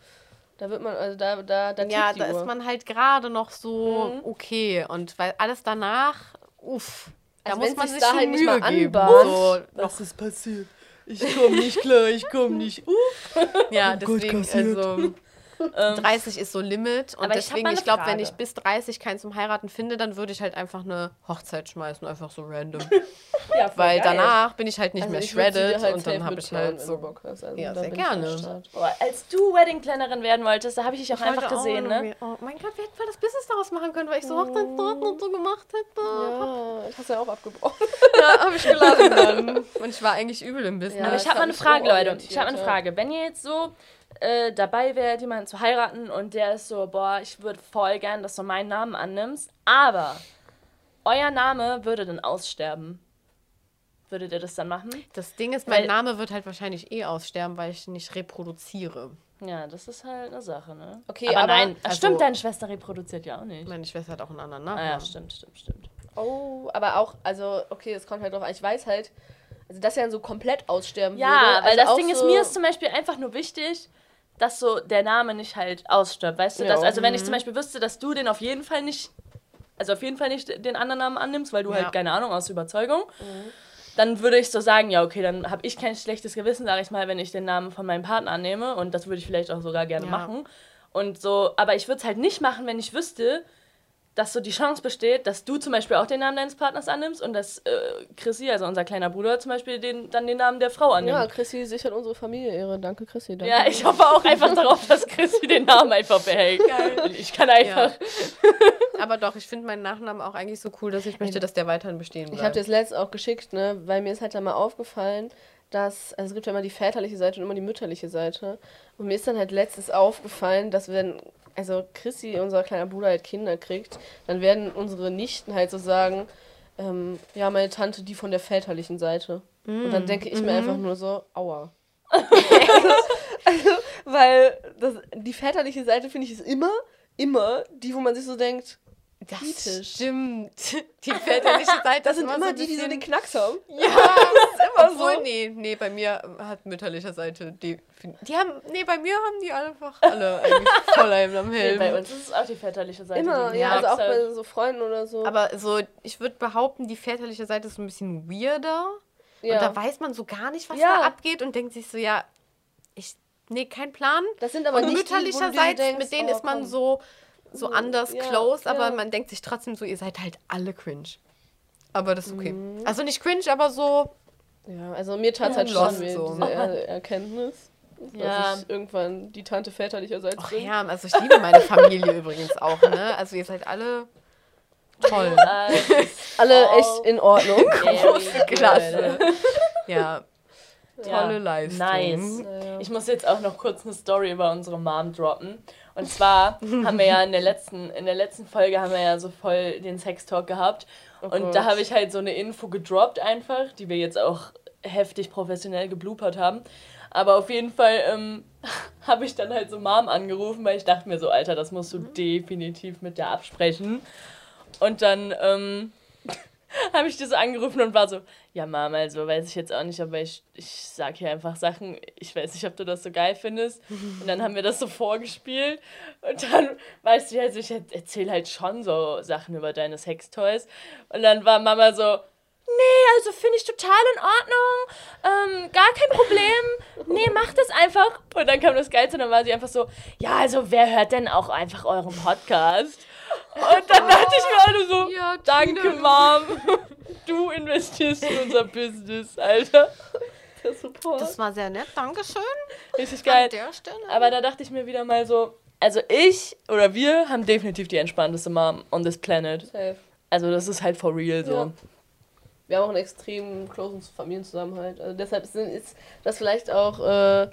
Da wird man, also da, da, da Ja, da Uhr. ist man halt gerade noch so Mhm. okay. Und weil alles danach, uff, da Also muss wenn man sich da schon halt nicht Mühe mal geben. So, Was ist passiert? Ich komme nicht klar, ich komme nicht. Uh. ja, Oh Gott, deswegen, kassiert. also, Ähm, 30 ist so Limit und ich deswegen, ich, eine glaube, wenn ich bis 30 keinen zum Heiraten finde, dann würde ich halt einfach eine Hochzeit schmeißen, einfach so random. ja, Weil geil. danach bin ich halt nicht Also mehr ich shredded halt und dann habe ich halt so. Bock hast. Also Ja, sehr ich gerne. Boah, als du Wedding-Plannerin werden wolltest, da habe ich dich auch Ich einfach wollte auch gesehen, ne? Oh mein Gott, wir hätten mal das Business daraus machen können, weil ich so Hochzeitstorten und so gemacht hätte. Ja, das hast du ja auch abgebrochen. Ja, habe ich gelassen dann. Und ich war eigentlich übel im Business. Ja, Aber ich habe mal eine ich Frage, Leute. Ich habe eine. Frage. Wenn ihr jetzt so äh, dabei wärt, jemanden zu heiraten und der ist so, boah, ich würde voll gern, dass du meinen Namen annimmst, aber euer Name würde dann aussterben. Würdet ihr das dann machen? Das Ding ist, mein Weil- Name wird halt wahrscheinlich eh aussterben, weil ich nicht reproduziere. Ja, das ist halt eine Sache, ne? Okay, aber, aber- nein, also- stimmt, deine Schwester reproduziert ja auch nicht. Meine Schwester hat auch einen anderen Ah Namen. ja, stimmt, stimmt, stimmt. Oh, aber auch, also, okay, es kommt halt drauf an. Ich weiß halt, also dass er dann so komplett aussterben Ja, würde. weil also das auch Ding ist, so- mir ist zum Beispiel einfach nur wichtig, dass so der Name nicht halt ausstirbt, weißt du? Ja. Das, also wenn ich zum Beispiel wüsste, dass du den auf jeden Fall nicht, also auf jeden Fall nicht den anderen Namen annimmst, weil du Ja. halt, keine Ahnung, aus Überzeugung, dann würde ich so sagen, ja, okay, dann habe ich kein schlechtes Gewissen, sage ich mal, wenn ich den Namen von meinem Partner annehme und das würde ich vielleicht auch sogar gerne Ja. machen. Und so, aber ich würde es halt nicht machen, wenn ich wüsste, dass so die Chance besteht, dass du zum Beispiel auch den Namen deines Partners annimmst und dass äh, Chrissy, also unser kleiner Bruder, zum Beispiel den, dann den Namen der Frau annimmt. Ja, Chrissy sichert unsere Familie Ehre. Danke, Chrissy. Danke. Ja, ich hoffe auch einfach darauf, dass Chrissy den Namen einfach behält. Und Ich kann einfach. Aber doch, ich finde meinen Nachnamen auch eigentlich so cool, dass ich möchte, dass der weiterhin bestehen bleibt. Ich habe dir das letzte auch geschickt, ne, weil mir ist halt dann mal aufgefallen, dass, also es gibt ja immer die väterliche Seite und immer die mütterliche Seite. Und mir ist dann halt letztes aufgefallen, dass wenn, also Chrissy, unser kleiner Bruder, halt Kinder kriegt, dann werden unsere Nichten halt so sagen, ähm, ja, meine Tante, die von der väterlichen Seite. Und dann denke ich mir einfach nur so, aua. also, weil das, die väterliche Seite, finde ich, ist immer, immer die, wo man sich so denkt, das kritisch. stimmt. Die väterliche Seite Das sind immer so die, die so den Knacks haben. Ja, immer so. Nee, nee, bei mir hat mütterlicher Seite die. Die haben. Nee, bei mir haben die einfach alle eigentlich voll einen am Nee, Helm. bei uns ist es auch die väterliche Seite. Immer, die ja, also auch bei so Freunden oder so. Aber so, ich würde behaupten, die väterliche Seite ist so ein bisschen weirder. ja. Und da weiß man so gar nicht, was Ja. da abgeht und denkt sich so, ja, ich. Nee, kein Plan. das sind aber und nicht die, mütterlicherseits, denkst, mit denen oh, ist man komm. so, so anders ja, close, aber ja. man denkt sich trotzdem so, ihr seid halt alle cringe. Aber das ist okay. Mhm. Also nicht cringe, aber so. Ja, also mir tat es Ja, halt schon weh, so. diese er Erkenntnis. Ja. Dass ich irgendwann die Tante väterlicherseits Ach bin. ja, also ich liebe meine Familie übrigens auch, ne? Also ihr seid alle toll. Äh, Alle Oh. echt in Ordnung. Große Klasse. Ja, Ja, tolle Leistung. Nice. Ja. Ich muss jetzt auch noch kurz eine Story über unsere Mom droppen. Und zwar haben wir ja in der letzten, in der letzten Folge haben wir ja so voll den Sextalk gehabt. Und Gott. da habe ich halt so eine Info gedroppt einfach, die wir jetzt auch heftig professionell gebloopert haben. Aber auf jeden Fall ähm, habe ich dann halt so Mom angerufen, weil ich dachte mir so, Alter, das musst du definitiv mit der absprechen. Und dann ähm, habe ich die so angerufen und war so, ja Mom, also weiß ich jetzt auch nicht, aber ich, ich sag hier einfach Sachen, ich weiß nicht, ob du das so geil findest. Und dann haben wir das so vorgespielt und dann, weißt du, also ich erzähle halt schon so Sachen über deine Sextoys. Und dann war Mama so, nee, also finde ich total in Ordnung, ähm, gar kein Problem, nee, mach das einfach. Und dann kam das Geilste und dann war sie einfach so, ja, also wer hört denn auch einfach euren Podcast? Und dann dachte ich mir alle so, Ja, danke Mom, du investierst in unser Business, Alter. Der Support. Das war sehr nett, Dankeschön. Richtig geil. An der Stelle. Aber da dachte ich mir wieder mal so, also ich oder wir haben definitiv die entspannteste Mom on this planet. Safe. Also das ist halt for real so. Ja. Wir haben auch einen extrem closen Familienzusammenhalt. Also deshalb sind, ist das vielleicht auch, äh,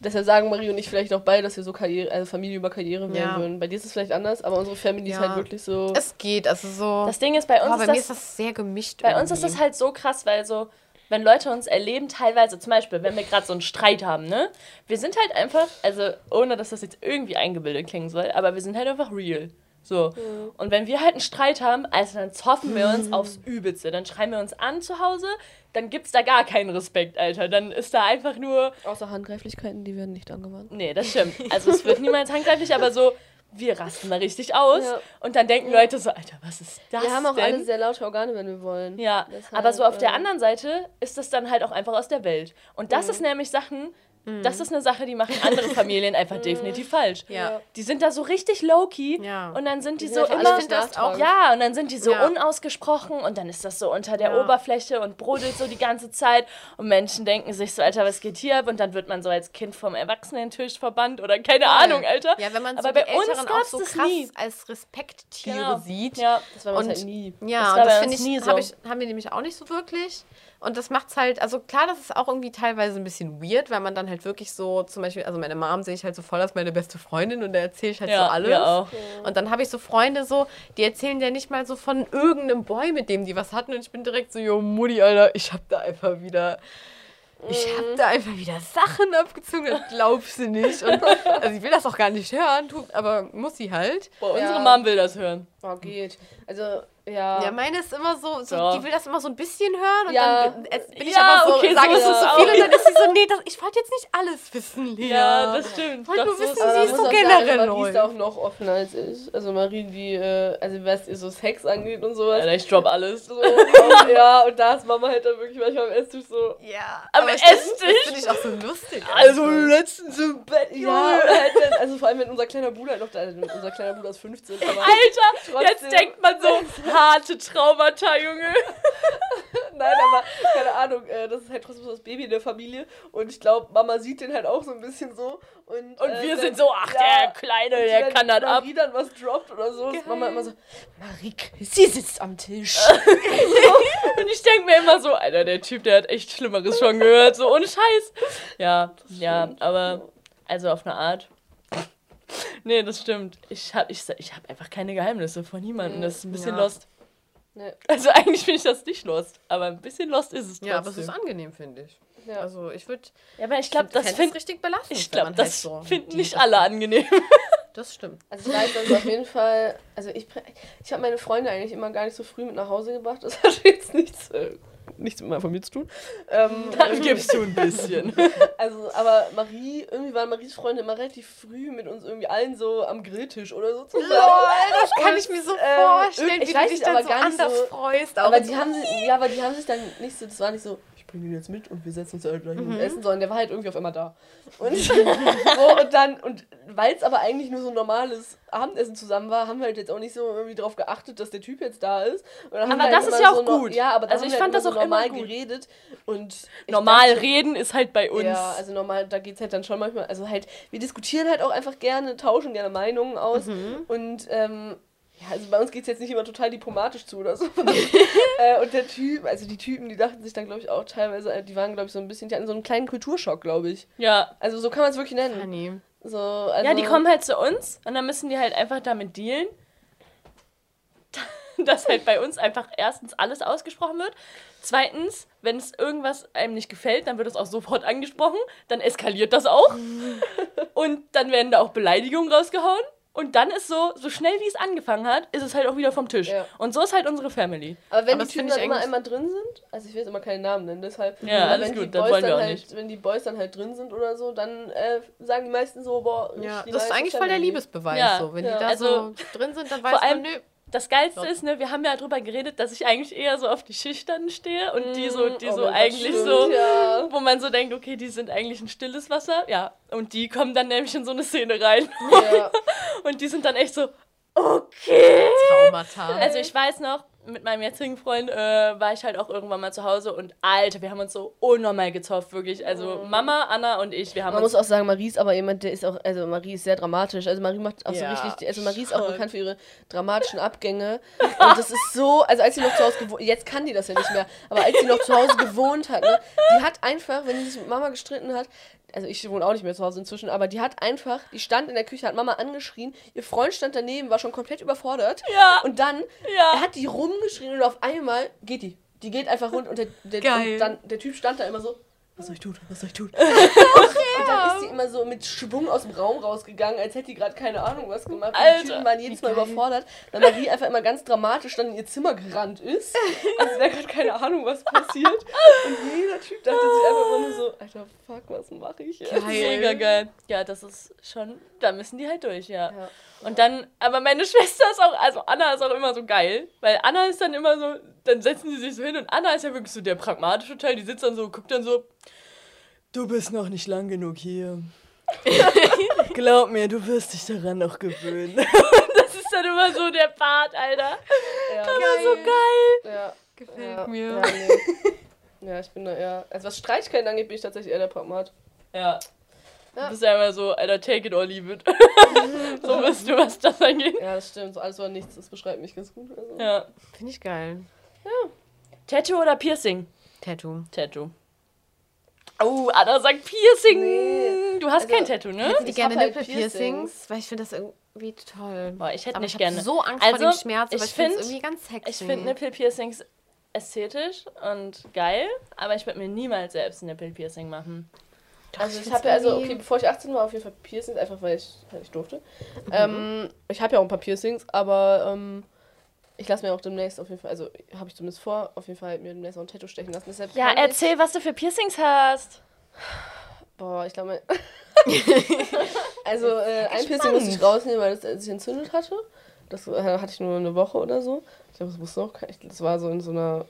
deshalb sagen Marie und ich vielleicht auch beide, dass wir so Karriere, also Familie über Karriere wählen Ja. würden. Bei dir ist es vielleicht anders, aber unsere Family ist Ja. halt wirklich so. es geht, also so. Das Ding ist, bei uns, Boah, bei ist, mir das, ist das sehr gemischt. bei uns ist irgendwie. das halt so krass, weil so, wenn Leute uns erleben, teilweise, zum Beispiel, wenn wir gerade so einen Streit haben, ne? Wir sind halt einfach, also ohne dass das jetzt irgendwie eingebildet klingen soll, aber wir sind halt einfach real. So. Und wenn wir halt einen Streit haben, also dann zoffen wir uns aufs Übelste. Dann schreien wir uns an zu Hause, dann gibt's da gar keinen Respekt, Alter. Dann ist da einfach nur. Außer Handgreiflichkeiten, die werden nicht angewandt. Nee, das stimmt. Also es wird niemals handgreiflich, aber so, wir rasten da richtig aus. Ja. Und dann denken Leute so, Alter, was ist das? Wir haben auch denn? alle sehr laute Organe, wenn wir wollen. Ja, Deshalb, aber so auf der äh, anderen Seite ist das dann halt auch einfach aus der Welt. Und das Mhm. ist nämlich Sachen, Das ist eine Sache, die machen andere Familien einfach definitiv falsch. Ja. Die sind da so richtig low-key Ja. und dann sind die, Die so sind einfach immer. Ja, und dann sind die so Ja. unausgesprochen und dann ist das so unter der Ja. Oberfläche und brodelt so die ganze Zeit und Menschen denken sich so, Alter, was geht hier ab? Und dann wird man so als Kind vom Erwachsenentisch verbannt oder keine Ahnung, Alter. Ja, wenn man Aber so bei die uns Älteren auch so das krass nie. als Respekttiere Genau. sieht. Ja. Das war bei uns halt nie. Ja, Das das finde ich, nie hab so. ich, haben wir nämlich auch nicht so wirklich. Und das macht's halt, also klar, das ist auch irgendwie teilweise ein bisschen weird, weil man dann halt wirklich so, zum Beispiel, also meine Mom sehe ich halt so voll als meine beste Freundin und da erzähle ich halt Ja, so alles. auch. Und dann habe ich so Freunde so, die erzählen ja nicht mal so von irgendeinem Boy, mit dem die was hatten. Und ich bin direkt so, yo, Mutti, Alter, ich hab da einfach wieder. Ich hab da einfach wieder Sachen abgezogen, das glaubst du nicht. Und, also ich will das auch gar nicht hören, aber muss sie halt. Boah, Ja. unsere Mom will das hören. Oh, geht. Also, ja. Ja, meine ist immer so, so Ja. die will das immer so ein bisschen hören und Ja. dann bin, bin ich Ja, aber so, okay, sage so ich so ist viel und dann ist sie so, nee, das, ich wollte jetzt nicht alles wissen, Lea. Ja, das stimmt. Wollte Doch, nur wissen, ist sie ist so auch generell sagen, Marie ist da auch noch offener als ich. Also Marie, die, äh, also was ihr so Sex angeht und sowas. Alter, ich drop alles. So, auch, ja, und da ist Mama halt dann wirklich manchmal am Esstisch so. Ja, Am ich- Esstisch? Das finde ich auch so lustig. Also einfach. letztens im Bett, Ja, und halt also vor allem wenn unser kleiner Bruder halt noch da also unser kleiner Bruder ist 15, aber Alter, jetzt Trotzdem. denkt man so, harte Traumata, Junge. nein, aber keine Ahnung, äh, das ist halt trotzdem so das Baby in der Familie und ich glaube, Mama sieht den halt auch so ein bisschen so und Und äh, wir dann- sind so, ach, ja, der Kleine, der kann das ab. Marie dann was droppt oder so, ist Mama immer so, Marie, sie sitzt am Tisch. Und ich denke mir immer so, Alter, der Typ, der hat echt Schlimmeres schon gehört, so ohne Scheiß. Ja, ja, aber, also auf eine Art. Nee, das stimmt. Ich habe ich, ich hab einfach keine Geheimnisse von niemandem. Das ist ein bisschen Ja. lost. Nee. Also eigentlich finde ich das nicht lost, aber ein bisschen lost ist es trotzdem. Ja, aber es ist angenehm, finde ich. Ja. Also ich würde, ja, aber ich glaube, das fänd es find, richtig belastend. ich glaube, man halt das so finden nicht alle angenehm. Das stimmt. Also ich weiß, es auf jeden Fall, also ich, ich habe meine Freunde eigentlich immer gar nicht so früh mit nach Hause gebracht. Das hat jetzt nichts, äh, nichts mit meiner Familie zu tun. Ähm, Dann gibst du ein bisschen. Also, aber Marie, irgendwie waren Maries Freunde immer relativ früh mit uns irgendwie allen so am Grilltisch oder so zusammen. das kann Und, ich mir so ähm, vorstellen, ich wie weiß du dich nicht, dann aber so gar nicht anders so- freust. Aber so- die haben sich, ja, aber die haben sich dann nicht so, das war nicht so, bringe den jetzt mit und wir setzen uns da gleich Mhm. essen, sondern der war halt irgendwie auf einmal da. Und, so, und dann, und weil es aber eigentlich nur so ein normales Abendessen zusammen war, haben wir halt jetzt auch nicht so irgendwie darauf geachtet, dass der Typ jetzt da ist. Aber wir das halt ist ja auch so no- gut. Ja, aber Also ich wir fand halt das auch so normal immer gut. geredet. Und Normal dachte- reden ist halt bei uns. ja, also normal, da geht es halt dann schon manchmal, also halt, wir diskutieren halt auch einfach gerne, tauschen gerne Meinungen aus Mhm. und ähm, ja, also bei uns geht es jetzt nicht immer total diplomatisch zu oder so. äh, und der Typ, also die Typen, die dachten sich dann, glaube ich, auch teilweise, äh, die waren, glaube ich, so ein bisschen, die hatten so einen kleinen Kulturschock, glaube ich. ja. Also so kann man es wirklich nennen. Funny. So, also, Ja, die kommen halt zu uns und dann müssen die halt einfach damit dealen, dass halt bei uns einfach erstens alles ausgesprochen wird. Zweitens, wenn es irgendwas einem nicht gefällt, dann wird es auch sofort angesprochen. Dann eskaliert das auch. Und dann werden da auch Beleidigungen rausgehauen. Und dann ist so, so schnell wie es angefangen hat, ist es halt auch wieder vom Tisch. Ja. Und so ist halt unsere Family. Aber wenn Aber die Typen dann immer einmal drin sind, also ich will jetzt immer keinen Namen nennen, deshalb. Ja, alles wenn die gut, das Boys wollen wir dann auch halt, nicht. Wenn die Boys dann halt drin sind oder so, dann äh, sagen die meisten so, boah, Ja, die das ist eigentlich voll der Family. Liebesbeweis. Ja, so. Wenn ja. die da Also, so drin sind, dann weiß allem- man, nö. Das Geilste Ja. ist, ne, wir haben ja drüber geredet, dass ich eigentlich eher so auf die Schüchternen stehe und die so, die Oh so Gott, eigentlich stimmt, so, Ja. wo man so denkt, okay, die sind eigentlich ein stilles Wasser. Ja, und die kommen dann nämlich in so eine Szene rein. ja. Und die sind dann echt so, okay. Traumata. Also ich weiß noch, mit meinem jetzigen Freund äh, war ich halt auch irgendwann mal zu Hause und Alter, wir haben uns so unnormal gezofft, wirklich. Also Mama, Anna und ich, wir haben Man muss auch sagen, Marie ist aber jemand, der ist auch, also Marie ist sehr dramatisch. Also Marie macht auch Ja, so richtig, also Marie ist auch bekannt für ihre dramatischen Abgänge. Und das ist so, also als sie noch zu Hause gewohnt, jetzt kann die das ja nicht mehr, aber als sie noch zu Hause gewohnt hat, ne, die hat einfach, wenn sie sich mit Mama gestritten hat, also ich wohne auch nicht mehr zu Hause inzwischen, aber die hat einfach, die stand in der Küche, hat Mama angeschrien, ihr Freund stand daneben, war schon komplett überfordert. Ja. Und dann Ja. er hat die rumgeschrien und auf einmal geht die. Die geht einfach rund und der, der. Und dann, der Typ stand da immer so, was soll ich tun, was soll ich tun? Und dann ist sie immer so mit Schwung aus dem Raum rausgegangen, als hätte die gerade keine Ahnung was gemacht. Und Alter, die Typen waren jedes Mal überfordert, weil Marie einfach immer ganz dramatisch dann in ihr Zimmer gerannt ist. als wäre gerade keine Ahnung, was passiert. Und jeder Typ dachte sich einfach immer nur so, Alter, fuck, was mache ich jetzt? Geil. Mega geil. Ja, das ist schon, da müssen die halt durch, ja. Ja. Und dann, aber meine Schwester ist auch, also Anna ist auch immer so geil, weil Anna ist dann immer so, dann setzen sie sich so hin und Anna ist ja wirklich so der pragmatische Teil, die sitzt dann so, guckt dann so, Du bist noch nicht lang genug hier. Glaub mir, du wirst dich daran noch gewöhnen. das ist dann immer so der Part, Alter. Ja, Das war so geil. ja. Gefällt Ja, mir. Ja, nee. ja, ich bin da eher. Also was Streitigkeiten angeht, bin ich tatsächlich eher der Pragmat. Ja. Ja. Du bist ja immer so, Alter, take it or leave it. so bist du, was das angeht. Ja, das stimmt. So alles oder nichts, das beschreibt mich ganz gut. Also. Ja. Finde ich geil. Tattoo oder Piercing? Tattoo. Tattoo. Oh, Anna sagt Piercing. Nee. Du hast Also, kein Tattoo, ne? Ich Ich gerne halt Nippelpiercings, weil ich finde das irgendwie toll. Boah, ich hätte Aber nicht ich habe gerne. so Angst Also, vor dem Schmerz, aber ich ich finde es irgendwie ganz sexy. Ich finde Nippelpiercings ästhetisch und geil, aber ich würde mir niemals selbst ein Nippelpiercing machen. Also ich find's habe ja, also okay, bevor ich 18 war, auf jeden Fall Piercings, einfach weil ich halt nicht durfte. Ähm, ich habe ja auch ein paar Piercings, aber ähm, ich lasse mir auch demnächst auf jeden Fall, also habe ich zumindest vor, auf jeden Fall mir demnächst auch ein Tattoo stechen lassen. Deshalb Ja, kann ich- erzähl, was du für Piercings hast. Boah, ich glaube, also äh, ein Piercing musste ich rausnehmen, weil es äh, sich entzündet hatte. Das äh, hatte ich nur eine Woche oder so. Ich glaube, das wusste noch kein- Das war so in so einer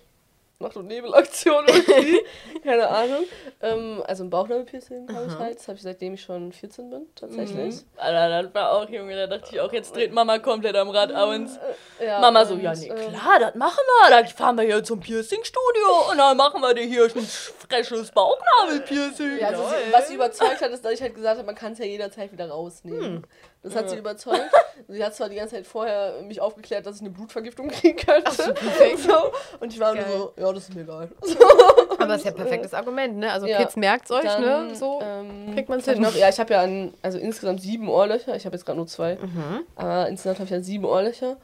Nacht- und Nebelaktion irgendwie. Keine Ahnung. Ähm, also ein Bauchnabelpiercing habe ich halt. Das habe ich seitdem ich schon 14 bin, tatsächlich. Alter, das war auch, Junge, da dachte ich auch, jetzt dreht Mama komplett am Rad aus. Ja, Mama so, und, ja, nee, ähm, klar, das machen wir. Dann fahren wir hier zum Piercing-Studio und dann machen wir dir hier ein freshes Bauchnabelpiercing. Ja, also was sie überzeugt hat, ist, dass ich halt gesagt habe, man kann es ja jederzeit wieder rausnehmen. Das hat sie überzeugt. Sie hat zwar die ganze Zeit vorher mich aufgeklärt, dass ich eine Blutvergiftung kriegen könnte. So, und ich war Geil. nur so, ja, das ist mir egal. aber das ist ja ein perfektes Argument, ne? Also Ja. Kids, merkt's euch, Dann, ne? So. ähm, kriegt man's hab ich hin. Noch, ja, ich habe ja an, also insgesamt sieben Ohrlöcher. Ich habe jetzt gerade nur zwei. Mhm. Aber insgesamt habe ich ja sieben Ohrlöcher.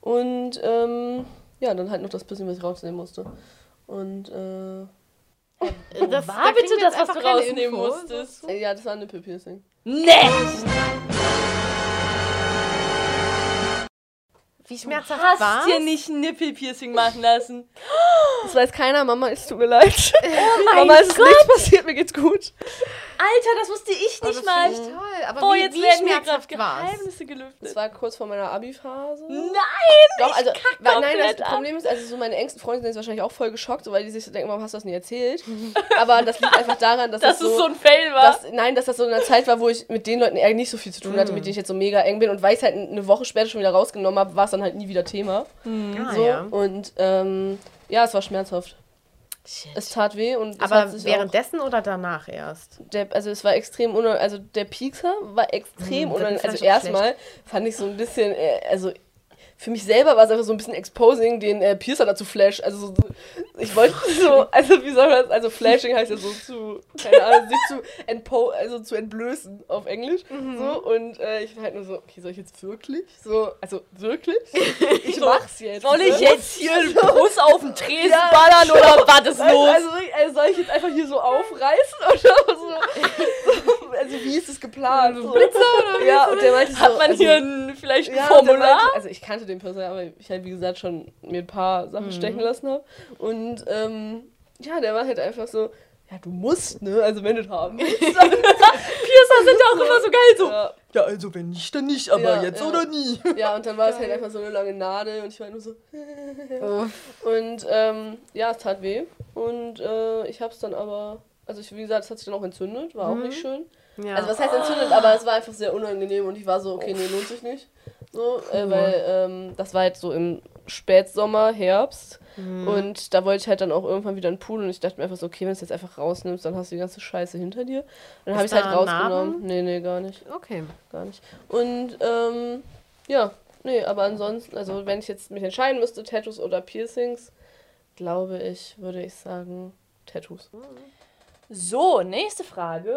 Und ähm, ja, dann halt noch das bisschen, was ich rausnehmen musste. Und äh, das war bitte kriegen wir das, was du rausnehmen Info. musstest? äh, ja, das war ein Nippelpiercing. Nee! Wie schmerzhaft Hast war's? dir nicht ein Nippelpiercing machen lassen. Das weiß keiner, Mama, es tut mir leid. mein Mama, es ist nichts passiert, mir geht's gut. Alter, das wusste ich Oh, nicht das mal. toll. Aber Boah, wie, jetzt wie werden hier gerade? Geheimnisse gelüftet. Das war kurz vor meiner Abi-Phase. Nein! Doch, also, weil, nein, das ab. Problem ist, also so meine engsten Freunde sind jetzt wahrscheinlich auch voll geschockt, so, weil die sich so denken, warum hast du das nie erzählt? Aber das liegt einfach daran, dass Dass das es so, so ein Fail war. dass, nein, dass das so in einer Zeit war, wo ich mit den Leuten eher nicht so viel zu tun hatte, mit denen ich jetzt so mega eng bin und weil ich halt eine Woche später schon wieder rausgenommen habe, war es dann halt nie wieder Thema. Ah, So. ja. Und ähm, ja, es war schmerzhaft. Es tat weh und es Aber hat sich auch, währenddessen oder danach erst? der, also es war extrem unangenehm, also der Piekser war extrem Hm, unangenehm. Also erstmal fand ich so ein bisschen, äh, also für mich selber war es einfach so ein bisschen exposing, den äh, Piercer dazu flash. Also so, so, ich wollte so, also wie soll man das, also flashing heißt ja so zu, keine Ahnung, sich zu entpo, also zu entblößen auf Englisch. Mhm. So und äh, ich halt nur so, okay, soll ich jetzt wirklich? So, also wirklich? Ich mach's jetzt. Soll ich ne? jetzt hier einen Bus auf den Tresen Ja. ballern oder was ist Also, los? also, also soll ich jetzt einfach hier so aufreißen oder so? Also wie ist es geplant? So. Blitzer oder Ja, und der meinte so, Hat man also, hier ein, vielleicht ein ja, Formular? Meinte, also ich kannte den Person, aber ich halt wie gesagt schon mir ein paar Mhm. Sachen stechen lassen habe. Und ähm, ja, der war halt einfach so, ja du musst, ne? Also wenn du das haben willst. Piercer sind ja auch immer so geil so. ja, Ja, also wenn nicht, dann nicht, aber Ja, jetzt ja. oder nie. ja, und dann war es halt einfach so eine lange Nadel und ich war nur so. Und ähm, ja, es tat weh. Und äh, ich hab's dann aber, also ich, wie gesagt, es hat sich dann auch entzündet, war auch nicht schön. Ja. Also was heißt entzündet, aber es war einfach sehr unangenehm und ich war so, okay, nee, lohnt sich nicht. So, äh, weil ähm, das war jetzt so im Spätsommer, Herbst. Und da wollte ich halt dann auch irgendwann wieder in den Pool und ich dachte mir einfach so, okay, wenn du es jetzt einfach rausnimmst, dann hast du die ganze Scheiße hinter dir. Und dann habe ich es halt rausgenommen. Narben? Nee, nee, gar nicht. okay. Gar nicht. Und ähm, ja, nee, aber ansonsten, also wenn ich jetzt mich entscheiden müsste, Tattoos oder Piercings, glaube ich, würde ich sagen, Tattoos. So, nächste Frage.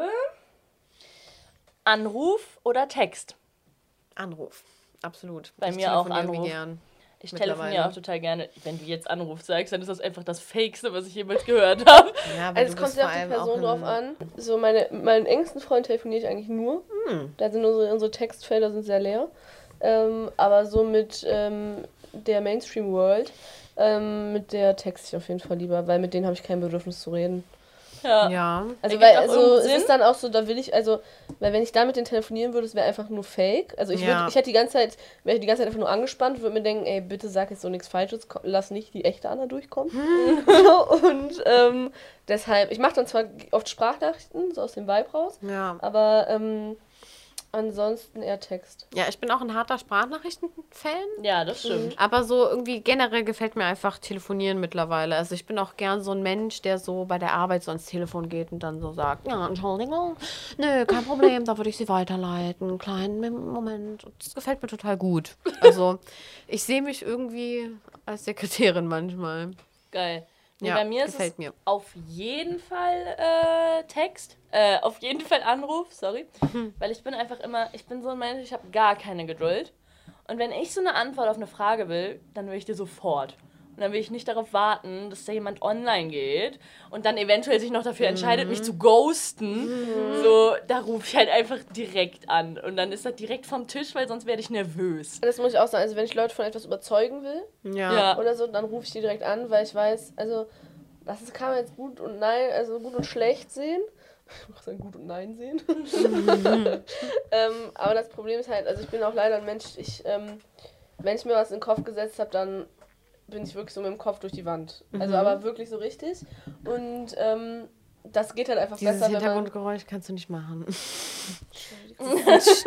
Anruf oder Text? Anruf. Absolut. Bei Ich mir auch Anruf. Gern. Ich telefoniere auch total gerne. Wenn du jetzt Anruf sagst, dann ist das einfach das Fakeste, was ich jemals gehört habe. Ja, Also es kommt vor auf die Person drauf an. So meine, meinen engsten Freund telefoniere ich eigentlich nur. Hm. Da sind unsere, unsere Textfelder sind sehr leer. Ähm, aber so mit ähm, der Mainstream World, ähm, mit der texte ich auf jeden Fall lieber, weil mit denen habe ich kein Bedürfnis zu reden. Ja. Ja. Also, weil, also es ist dann auch so, da will ich, also, weil wenn ich da mit denen telefonieren würde, es wäre einfach nur fake. Also ich Ja. würde, ich hätte die ganze Zeit, wäre die ganze Zeit einfach nur angespannt, würde mir denken, ey, bitte sag jetzt so nichts Falsches, lass nicht die echte Anna durchkommen. und ähm, deshalb, ich mache dann zwar oft Sprachnachrichten, so aus dem Vibe raus, Ja. aber ähm, ansonsten eher Text. Ja, ich bin auch ein harter Sprachnachrichten-Fan. Ja, das stimmt. Aber so irgendwie generell gefällt mir einfach Telefonieren mittlerweile. Also ich bin auch gern so ein Mensch, der so bei der Arbeit so ans Telefon geht und dann so sagt, ja, Entschuldigung, nö, kein Problem, da würde ich sie weiterleiten. Kleinen Mom- Moment. Das gefällt mir total gut. Also ich sehe mich irgendwie als Sekretärin manchmal. Geil. Nee, Ja, bei mir ist es mir. auf jeden Fall äh, Text. Äh, auf jeden Fall Anruf, sorry. Mhm. Weil ich bin einfach immer, ich bin so ein Mensch, ich habe gar keine Geduld. Und wenn ich so eine Antwort auf eine Frage will, dann will ich die sofort. Und dann will ich nicht darauf warten, dass da jemand online geht und dann eventuell sich noch dafür entscheidet, Mhm. mich zu ghosten. So, da rufe ich halt einfach direkt an. Und dann ist das direkt vom Tisch, weil sonst werde ich nervös. Das muss ich auch sagen, also wenn ich Leute von etwas überzeugen will, Ja. Ja. oder so, dann rufe ich die direkt an, weil ich weiß, also das ist, kann man jetzt gut und nein, also gut und schlecht sehen. Ich muss sagen, gut und nein sehen. ähm, aber das Problem ist halt, also ich bin auch leider ein Mensch, ich, ähm, wenn ich mir was in den Kopf gesetzt habe, dann bin ich wirklich so mit dem Kopf durch die Wand. Also aber wirklich so richtig. Und ähm, das geht halt einfach Dieses besser, wenn man. Hintergrundgeräusch kannst du nicht machen.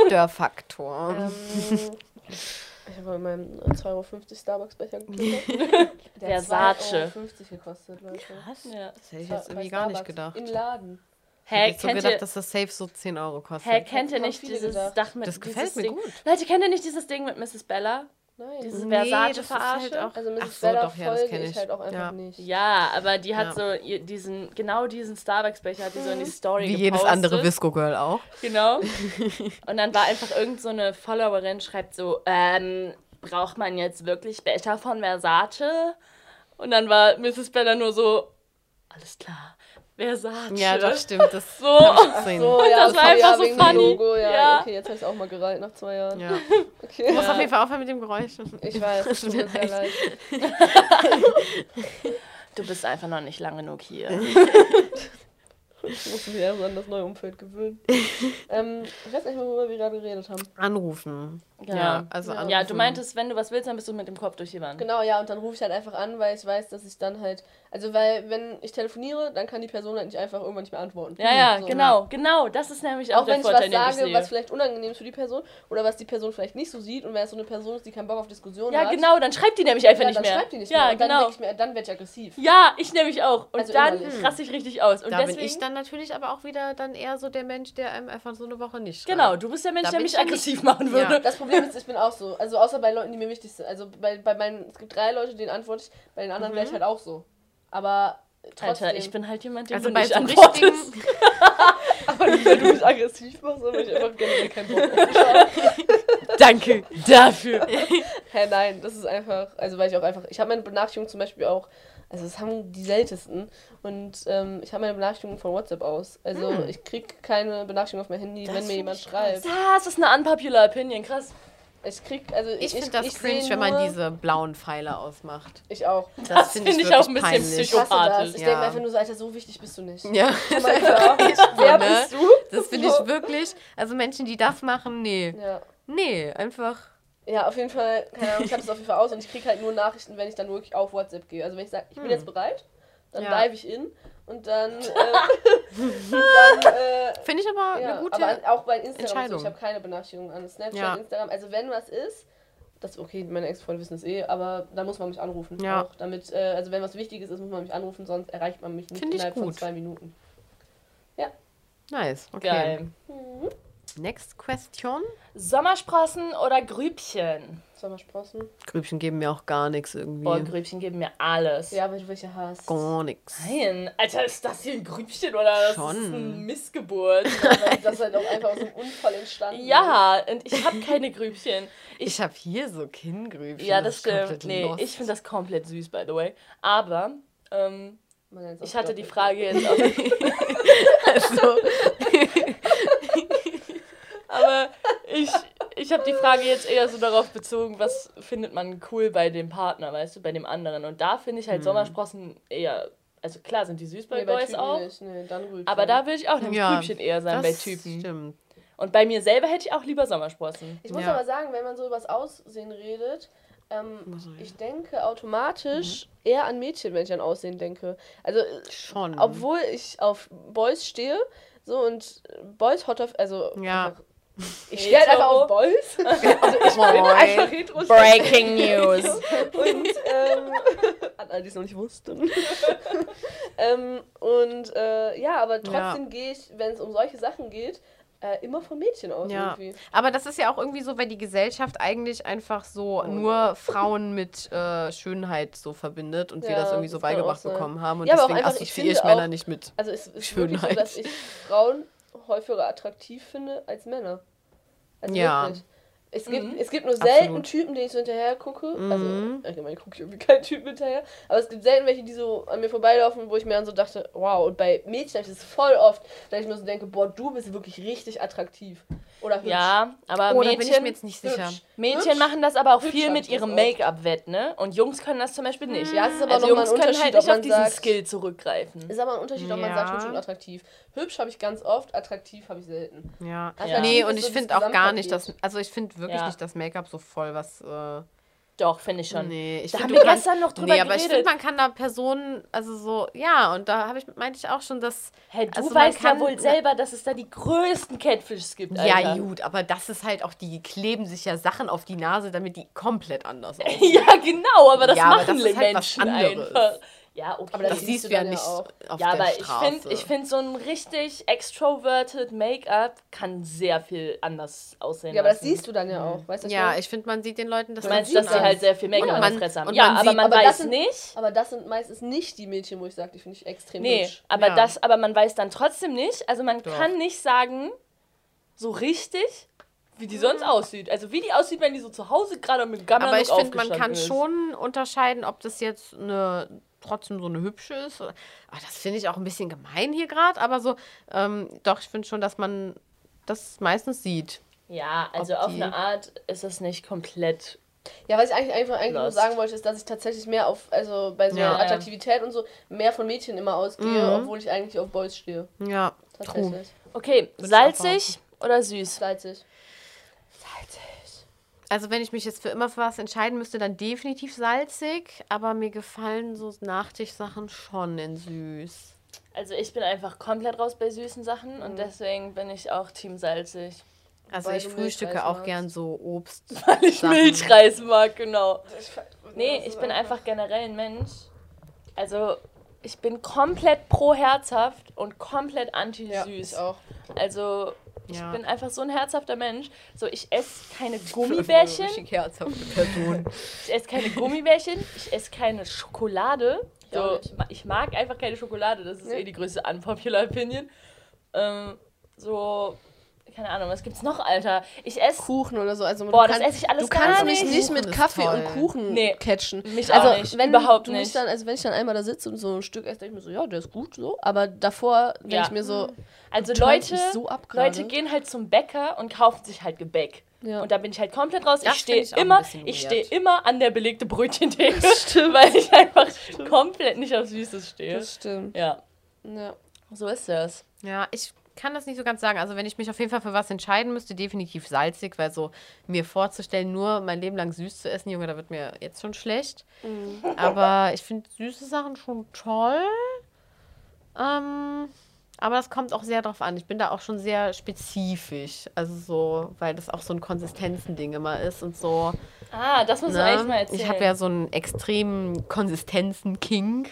Störfaktor. Ähm, ich habe in meinem 2,50 Euro Starbucks-Becher gekriegt. Der hat Versace. 2,50 Euro gekostet, Leute. Ja. Das hätte ich jetzt irgendwie gar nicht gedacht. Im Laden. Ich hätte Hä, so gedacht, ihr, dass das safe so 10 Euro kostet. hä, kennt ihr nicht dieses gedacht. Dach mit Das dieses gefällt mir Ding? gut. Leute, kennt ihr nicht dieses Ding mit Mrs. Bella? Nein. Dieses Nee, das ist Versace-Verarsche? halt auch- also Mrs. Ach so, Bella doch, ja, das folge ich ich. halt auch einfach Ja. nicht. Ja, aber die hat Ja. so diesen, genau diesen Starbucks-Becher hat die so in die Story Wie gepostet. jedes andere Visco Girl auch. Genau. Und dann war einfach irgend so eine Followerin, schreibt so, ähm, braucht man jetzt wirklich Becher von Versace? Und dann war Mrs. Bella nur so, alles klar, Versace. Ja, doch, stimmt. Das So. So, Und ja, das war einfach ja, so wegen dem funny. Logo, ja, Ja. Okay, jetzt habe ich auch mal gereiht nach zwei Jahren. Ja. Okay. Du musst auf jeden Fall aufhören mit dem Geräusch. Ich weiß, es tut mir sehr leid. Du bist einfach noch nicht lang genug hier. Ich muss mich erst an das neue Umfeld gewöhnen. ähm, ich weiß nicht mehr, worüber wir gerade geredet haben. Anrufen. Genau. Ja, also Ja. Ja, du meintest, wenn du was willst, dann bist du mit dem Kopf durch die Wand. Genau, ja, und dann rufe ich halt einfach an, weil ich weiß, dass ich dann halt. Also, weil, wenn ich telefoniere, dann kann die Person halt nicht einfach irgendwann nicht mehr antworten. Ja, ja, So. genau, genau. Das ist nämlich auch, Auch der wenn ich was ich sage, sehe. was vielleicht unangenehm ist für die Person oder was die Person vielleicht nicht so sieht und wenn es so eine Person ist, die keinen Bock auf Diskussionen ja, hat. genau, dann schreibt die nämlich einfach ja, nicht dann mehr. schreibt die nicht ja, mehr. Und dann, genau. ich mir, dann werde ich aggressiv. Ja, ich nämlich auch. Und Also dann innerlich. raste ich richtig aus. Und Da deswegen, bin ich dann natürlich aber auch wieder dann eher so der Mensch, der einem einfach so eine Woche nicht schreibt. Genau, du bist der Mensch, Da der mich ich ja nicht- aggressiv machen Ja. würde. Das Problem ist, ich bin auch so. Also außer bei Leuten, die mir wichtig sind. Also bei, bei meinen, es gibt drei Leute, denen antworte ich, bei den anderen wäre ich halt auch so. Aber trotzdem. Alter, ich bin halt jemand, dem Also du bei nicht so antwortest. richtigen, aber nicht, weil du mich aggressiv machst, sondern ich einfach generell keinen Bock auf. Danke dafür. Hä, nein, das ist einfach, also weil ich auch einfach, ich habe meine Benachrichtigungen zum Beispiel auch, also das haben die seltensten und ähm, ich habe meine Benachrichtigungen von WhatsApp aus. Also ich krieg keine Benachrichtigung auf mein Handy, wenn mir jemand schreibt. Das ist eine unpopular Opinion, krass. Ich krieg, also ich ich, finde das ich cringe, wenn man diese blauen Pfeile ausmacht. Ich auch. Das, Das finde find ich, ich auch ein bisschen peinlich. Ich das. Sympathisch. Ich Ja. denke einfach nur so, Alter, so wichtig bist du nicht. Ja, Oh mein Gott. Wer ne? bist du? das finde ich wirklich, also Menschen, die das machen, nee. Ja. Nee, einfach. Ja, auf jeden Fall, keine Ahnung, ich habe das auf jeden Fall aus und ich krieg halt nur Nachrichten, wenn ich dann wirklich auf WhatsApp gehe. Also wenn ich sage, ich bin jetzt bereit, dann Ja. dive ich in und dann, äh, dann äh, Finde ich aber ja, eine gute. aber auch bei Instagram, so, Entscheidung. ich habe keine Benachrichtigungen an Snapchat, Ja. Instagram. Also wenn was ist, das okay, meine Ex-Freunde wissen es eh, aber dann muss man mich anrufen. Ja. Auch damit, äh, also wenn was Wichtiges ist, muss man mich anrufen, sonst erreicht man mich nicht Finde ich innerhalb von zwei Minuten. Nice. Okay. Geil. Next question. Sommersprossen oder Grübchen? Sommersprossen. Grübchen geben mir auch gar nichts irgendwie. Boah, Grübchen geben mir alles. Ja, weil du welche hast. Gar nichts. Nein, Alter, ist das hier ein Grübchen oder das Schon. ist ein Missgeburt? Das halt auch einfach aus einem Unfall entstanden ist. ja, und ich habe keine Grübchen. Ich, Ich habe hier so Kinngrübchen. ja, das ist stimmt. Nee, lost. ich finde das komplett süß, by the way. Aber ähm, ich hatte die. Frage jetzt auch. Also, Aber ich, ich habe die Frage jetzt eher so darauf bezogen, was findet man cool bei dem Partner, weißt du, bei dem anderen. Und da finde ich halt Sommersprossen eher Also klar sind die süß bei Nee, bei Boys Typen auch. nicht. Nee. Aber da will ich auch nämlich Ja, Grübchen eher sein bei das Typen. Stimmt. Und bei mir selber hätte ich auch lieber Sommersprossen. Ich muss Ja. aber sagen, wenn man so übers Aussehen redet, ähm, ich- denke automatisch eher an Mädchen, wenn ich an Aussehen denke. Also, Schon. obwohl ich auf Boys stehe, so und Boys hot auf, also Ja. Ich stehe halt einfach auf Boys. Also ich bin einfach hetero. Breaking News. Und ähm, an all die es noch nicht wussten. ähm, und äh, ja, aber trotzdem gehe ich, wenn es um solche Sachen geht, äh, immer von Mädchen aus Ja, irgendwie. aber das ist ja auch irgendwie so, weil die Gesellschaft eigentlich einfach so nur Frauen mit äh, Schönheit so verbindet und wir Ja, das irgendwie so das beigebracht bekommen haben und Ja, deswegen assoziiere ich, Männer auch- nicht mit. Also es ist wirklich so, Schönheit. dass ich Frauen häufiger attraktiv finde als Männer. Also Ja. wirklich. Es gibt, Mhm. es gibt nur selten Absolut. Typen, denen ich so hinterher gucke. Mhm. Also, allgemein gucke ich irgendwie keinen Typen hinterher. Aber es gibt selten welche, die so an mir vorbeilaufen, wo ich mir dann so dachte, wow. Und bei Mädchen habe ich das voll oft, dass ich mir so denke, boah, du bist wirklich richtig attraktiv. Oder hübsch. Ja, aber Oh, da bin ich Mädchen, mir jetzt nicht sicher. Hübsch. Mädchen Hübsch. machen das aber auch Hübsch viel mit ihrem. Make-up wett, ne? Und Jungs können das zum Beispiel nicht. Ja, es ist aber also Jungs können Unterschied, halt ob nicht auf man diesen sagt- Skill zurückgreifen. Ist aber ein Unterschied, ob man Ja. sagt, hübsch und attraktiv. Hübsch habe ich ganz oft, attraktiv habe ich selten. Ja. Attraktiv Nee, ist und so ich das finde auch gar nicht, dass. Also, ich finde wirklich Ja. nicht das Make-up so voll, was. Äh, Doch, finde ich schon. nee, ich Da haben wir gestern noch drüber Nee, aber ich geredet. finde, man kann da Personen, also so, ja, und da habe ich, meinte ich auch schon, dass. Hey, du also weißt ja kann- wohl selber, dass es da die größten Catfish gibt, Ja, Alter. gut, aber das ist halt auch, die kleben sich ja Sachen auf die Nase, damit die komplett anders aussehen. Ja, genau, aber das Ja, aber machen das ist halt Menschen anderes. einfach. Ja, okay. Aber Das, Das siehst du ja dann ja nicht auch. auf ja, der aber ich Straße. finde, ich find, so ein richtig extroverted Make-up kann sehr viel anders aussehen. Ja, aber das lassen. siehst du dann ja auch. Weißt du, ich ja, ich finde, man sieht den Leuten das Du meinst, dass sie halt sehr viel Make-up an man- der Fresse haben. Ja, man aber sieht- man aber das weiß sind- nicht. Aber das sind meistens nicht die Mädchen, wo ich sage, die finde ich extrem Nee, hübsch. aber Ja. das, aber man weiß dann trotzdem nicht. Also man Doch. kann nicht sagen, so richtig, wie die sonst aussieht. Also wie die aussieht, wenn die so zu Hause gerade mit Gamma Aber ich finde, man kann schon unterscheiden, ob das jetzt eine trotzdem so eine hübsche ist. Ah, das finde ich auch ein bisschen gemein hier gerade, aber so, ähm, doch, ich finde schon, dass man das meistens sieht. Ja, also auf eine Art ist es nicht komplett. Ja, was ich eigentlich einfach eigentlich nur sagen wollte, ist, dass ich tatsächlich mehr auf, also bei so Ja. Attraktivität und so, mehr von Mädchen immer ausgehe, Mhm. obwohl ich eigentlich auf Boys stehe. Ja, true. Tatsächlich. Okay, ich salzig oder süß? Salzig. Also wenn ich mich jetzt für immer für was entscheiden müsste, dann definitiv salzig, aber mir gefallen so Nachtischsachen schon in süß. Also ich bin einfach komplett raus bei süßen Sachen Mhm. und deswegen bin ich auch Team salzig. Also ich frühstücke auch magst. gern so Obst. Weil ich. Milchreis mag, genau. Nee, ich bin einfach generell ein Mensch. Also ich bin komplett pro herzhaft und komplett Ja, anti-süß. ich auch. Also ich Ja. bin einfach so ein herzhafter Mensch. So, ich esse keine Gummibärchen. Richtig herzhafte Person. Ich esse keine Gummibärchen. Ich esse keine Schokolade. Ich So, ich mag einfach keine Schokolade. Das ist Nee. eh die größte unpopular Opinion. Ähm, so, keine Ahnung, was gibt's noch, Alter? Ich esse. Kuchen oder so. Also, Boah, du das esse ich alles Du kannst mich nicht. mit Kaffee toll. und Kuchen Nee, catchen. mich also, auch nicht. wenn Überhaupt du mich nicht. dann, also wenn ich dann einmal da sitze und so ein Stück esse, denke ich mir so, ja, der ist gut so. Aber davor denke Ja. ich mir so, Also du turnt Leute, so. Leute gehen halt zum Bäcker und kaufen sich halt Gebäck. Ja. Und da bin ich halt komplett raus. Das ich stehe immer, ich stehe immer an der belegte Brötchentheke, weil ich einfach komplett nicht auf Süßes stehe. das stimmt. Ja, Ja. so ist das. Ja, ich kann das nicht so ganz sagen. Also wenn ich mich auf jeden Fall für was entscheiden müsste, definitiv salzig, weil so mir vorzustellen, nur mein Leben lang süß zu essen, Junge, da wird mir jetzt schon schlecht. Aber ich finde süße Sachen schon toll. Ähm, aber das kommt auch sehr drauf an. Ich bin da auch schon sehr spezifisch. Also so, weil das auch so ein Konsistenzending immer ist und so. Ah, das musst du eigentlich mal Ne? erzählen. Ich habe ja so einen extremen Konsistenzen-King.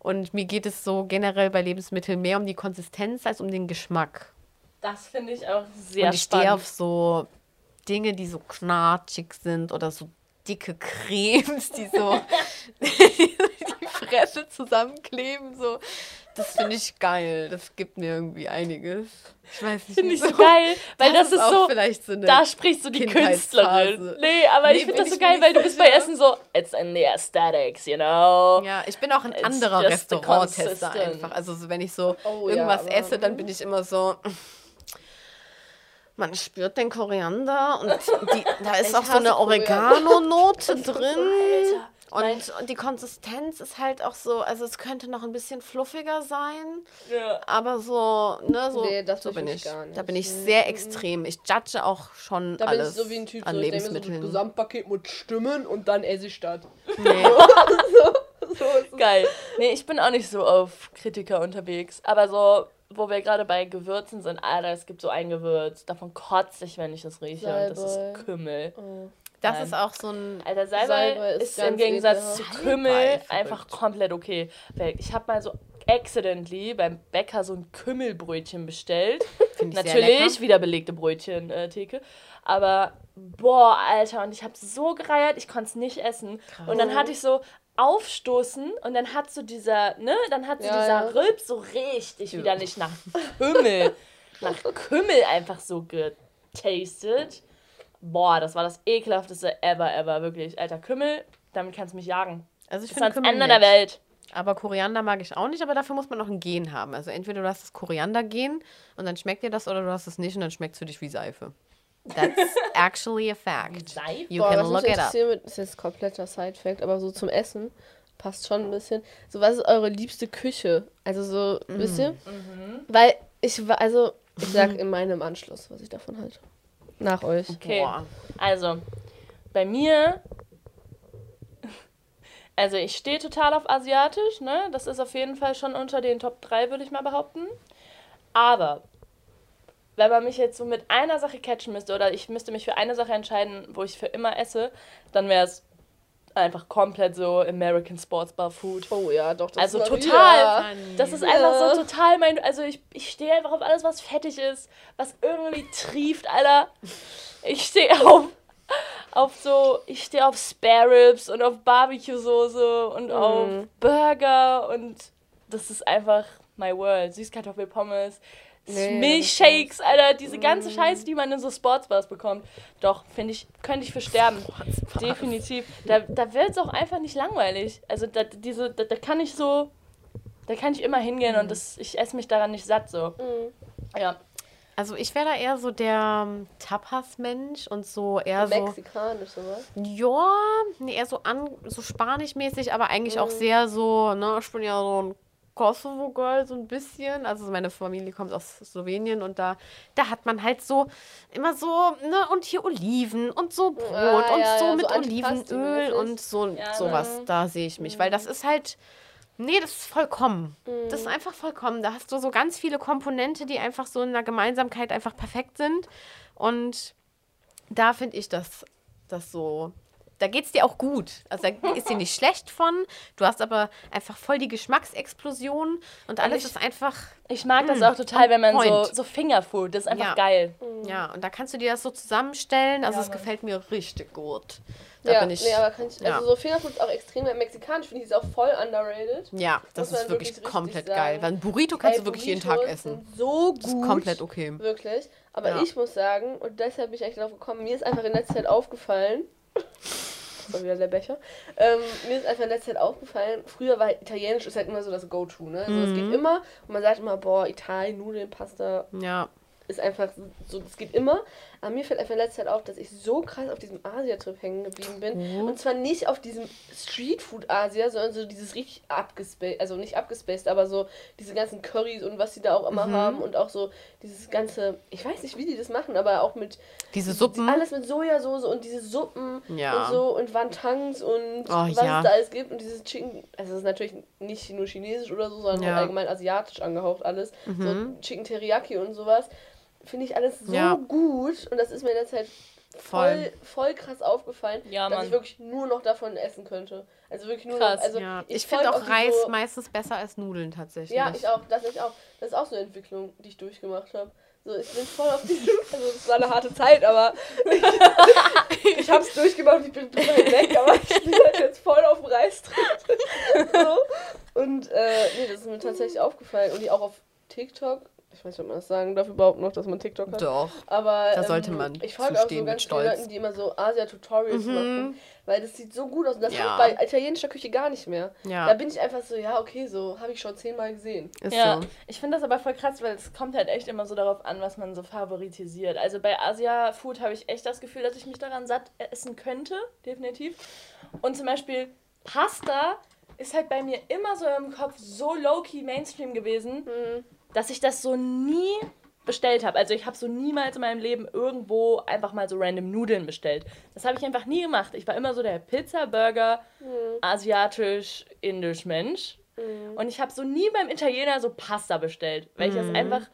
Und mir geht es so generell bei Lebensmitteln mehr um die Konsistenz als um den Geschmack. das finde ich auch sehr und ich stehe auf so Dinge, die so knatschig sind oder so dicke Cremes, die so die Fresse zusammenkleben. So. Das finde ich geil. Das gibt mir irgendwie einiges. Ich weiß nicht, Finde ich so geil, weil das, ist auch so, vielleicht so eine da spricht so die. Künstlerin. Nee, aber Nee, ich finde das so geil, weil du bist bei. Essen so, it's in the aesthetics, you know? Ja, ich bin auch ein It's anderer Restauranttester einfach. Also so, wenn ich so Oh, ja, irgendwas aber- esse, dann bin ich immer so. Man spürt den Koriander und die, da ist Ich auch so eine. Oregano-Note drin. Und, und die Konsistenz ist halt auch so, also es könnte noch ein bisschen fluffiger sein, Ja. aber so, ne, so, Nee, das so bin ich ich. gar nicht. Da bin ich sehr extrem. Ich judge auch schon Da bin ich alles so wie ein Typ, an so, ich denke mir so Lebensmitteln. das Gesamtpaket mit Stimmen und dann esse ich das. nee. So es. Geil. Nee, ich bin auch nicht so auf Kritiker unterwegs. Aber so, wo wir gerade bei Gewürzen sind, Alter, es gibt so ein Gewürz, davon kotze ich, wenn ich das rieche. Und das ist Kümmel. Das Nein. ist auch so ein. Alter, Salbei, Salbei ist ist, im Gegensatz zu. Kümmel Salbei, einfach komplett okay. Weil ich habe mal so accidentally beim Bäcker so ein Kümmelbrötchen bestellt. Find ich sehr Natürlich, wieder belegte Brötchen, äh, Theke. Aber, boah, Alter, und ich habe so gereiert, ich konnte es nicht essen. Und dann hatte ich so Aufstoßen und dann hat so dieser, ne, dann hat so Ja, dieser ja. Rülp so richtig wieder nicht nach Kümmel, nach Kümmel einfach so getastet. Boah, das war das ekelhafteste ever, ever, wirklich. Alter, Kümmel, damit kannst du mich jagen. Also ich Das ist finde Kümmel Ende der nett. Welt. Aber Koriander mag ich auch nicht, aber dafür muss man noch ein Gen haben. Also entweder du hast das Koriander-Gen und dann schmeckt dir das oder du hast es nicht und dann schmeckt es für dich wie Seife. That's actually a fact. Seife? You Boah, can was mich look it up. wird, ist jetzt kompletter Side-Fact, aber so zum Essen passt schon ein bisschen. So, was ist eure liebste Küche? Also so, wisst ihr? Weil ich war, also, ich sag in meinem Anschluss, was ich davon halte. Nach euch. Okay. Boah. Also, bei mir. Also, ich stehe total auf Asiatisch, ne? Das ist auf jeden Fall schon unter den Top 3, würde ich mal behaupten. Aber, wenn man mich jetzt so mit einer Sache catchen müsste, oder ich müsste mich für eine Sache entscheiden, wo ich für immer esse, dann wäre es einfach komplett so American Sports Bar Food. Oh ja, doch, das Also ist total. Das ist einfach so total mein. Also ich, ich stehe einfach auf alles, was fettig ist, was irgendwie trieft, Alter. Ich stehe auf, auf so. Ich stehe auf Spare Ribs und auf Barbecue-Soße und auf Burger und das ist einfach my world. Süßkartoffelpommes. Nee, Milchshakes, Alter, diese ganze Scheiße, die man in so Sportsbars bekommt. Doch, finde ich, könnte ich für sterben. Definitiv. Da, da wird es auch einfach nicht langweilig. Also da, diese, da, da kann ich so, da kann ich immer hingehen und das, ich esse mich daran nicht satt so. Ja. Also ich wäre da eher so der ähm, Tapas-Mensch und so eher so. Mexikanisch sowas. Ja, nee, eher so an, so spanisch-mäßig, aber eigentlich auch sehr so, ne, ich bin ja so ein Kosovo-Girl, so ein bisschen. Also meine Familie kommt aus Slowenien und da, da hat man halt so immer so, ne, und hier Oliven und so Brot Ah, und ja, so ja, mit so Olivenöl und so Ja, sowas. ne? Da sehe ich mich, weil das ist halt. Nee, das ist vollkommen. Das ist Mhm. einfach vollkommen. Da hast du so ganz viele Komponente, die einfach so in der Gemeinsamkeit einfach perfekt sind. Und da finde ich das, das so. Da geht es dir auch gut. Also da ist dir nicht schlecht von. Du hast aber einfach voll die Geschmacksexplosion und alles ich- ist einfach. Ich mag das auch total, wenn man so, point. so Fingerfood, das ist einfach Ja. geil. Ja, und da kannst du dir das so zusammenstellen. Also Ja, es Mann. gefällt mir richtig gut. Da ja, bin ich. nee, aber kann ich, ja. also so Fingerfood ist auch extrem mexikanisch, finde ich, ist auch voll underrated. ja, das ist wirklich wirklich komplett geil. Weil ein Burrito kannst Ey, du wirklich jeden Tag Burritos essen. So Das ist gut. komplett okay. Wirklich. Aber Ja. ich muss sagen, und deshalb bin ich eigentlich darauf gekommen, mir ist einfach in letzter Zeit aufgefallen, das war wieder der Becher, ähm, mir ist einfach in letzter Zeit aufgefallen, früher war Italienisch ist halt immer so das Go-To, ne? Also es Mhm. geht immer und man sagt immer, boah, Italien, Nudeln, Pasta Ja. Ist einfach so, das geht immer. Aber mir fällt einfach in letzter Zeit auf, dass ich so krass auf diesem Asia-Trip hängen geblieben bin. Und zwar nicht auf diesem Streetfood-Asia, sondern so dieses richtig abgespaced, also nicht abgespaced, aber so diese ganzen Currys und was sie da auch immer Mhm. haben und auch so dieses ganze, ich weiß nicht, wie die das machen, aber auch mit Diese Suppen. alles mit Sojasauce und diese Suppen Ja. und so und Wantons und Oh, was ja. es da alles gibt und dieses Chicken, also es ist natürlich nicht nur chinesisch oder so, sondern Ja. Mhm. allgemein asiatisch angehaucht alles. So Chicken Teriyaki und sowas. Finde ich alles so Ja. gut und das ist mir in der Zeit voll, voll krass aufgefallen, Ja, dass Mann. ich wirklich nur noch davon essen könnte. Also wirklich nur Krass. noch. Also ja. Ich, folg finde auch Reis so, meistens besser als Nudeln tatsächlich. Ja, ich auch. Das ich auch. Das ist auch so eine Entwicklung, die ich durchgemacht habe. So, ich bin voll auf diesem. Also, es war eine harte Zeit, aber ich, ich hab's durchgemacht, ich bin drüber hinweg, aber ich bin halt jetzt voll auf dem Reißtritt. so. Und, äh, nee, das ist mir tatsächlich aufgefallen. Und die auch auf TikTok. Ich weiß nicht, ob man das sagen darf überhaupt noch, dass man TikTok hat. Doch. Aber Da ähm, sollte man ich folge auch so ganz Stolz. Leuten, die immer so Asia-Tutorials Mhm. machen, weil das sieht so gut aus. Und das Ja. habe ich bei italienischer Küche gar nicht mehr. Ja. Da bin ich einfach so, ja, okay, so habe ich schon zehnmal gesehen. Ist Ja, so. ich finde das aber voll krass, weil es kommt halt echt immer so darauf an, was man so favoritisiert. Also bei Asia-Food habe ich echt das Gefühl, dass ich mich daran satt essen könnte, definitiv. Und zum Beispiel Pasta ist halt bei mir immer so im Kopf so low-key Mainstream gewesen, dass ich das so nie bestellt habe. Also ich habe so niemals in meinem Leben irgendwo einfach mal so random Nudeln bestellt. Das habe ich einfach nie gemacht. Ich war immer so der Pizza, Burger, asiatisch, indisch Mensch. Und ich habe so nie beim Italiener so Pasta bestellt, weil ich das einfach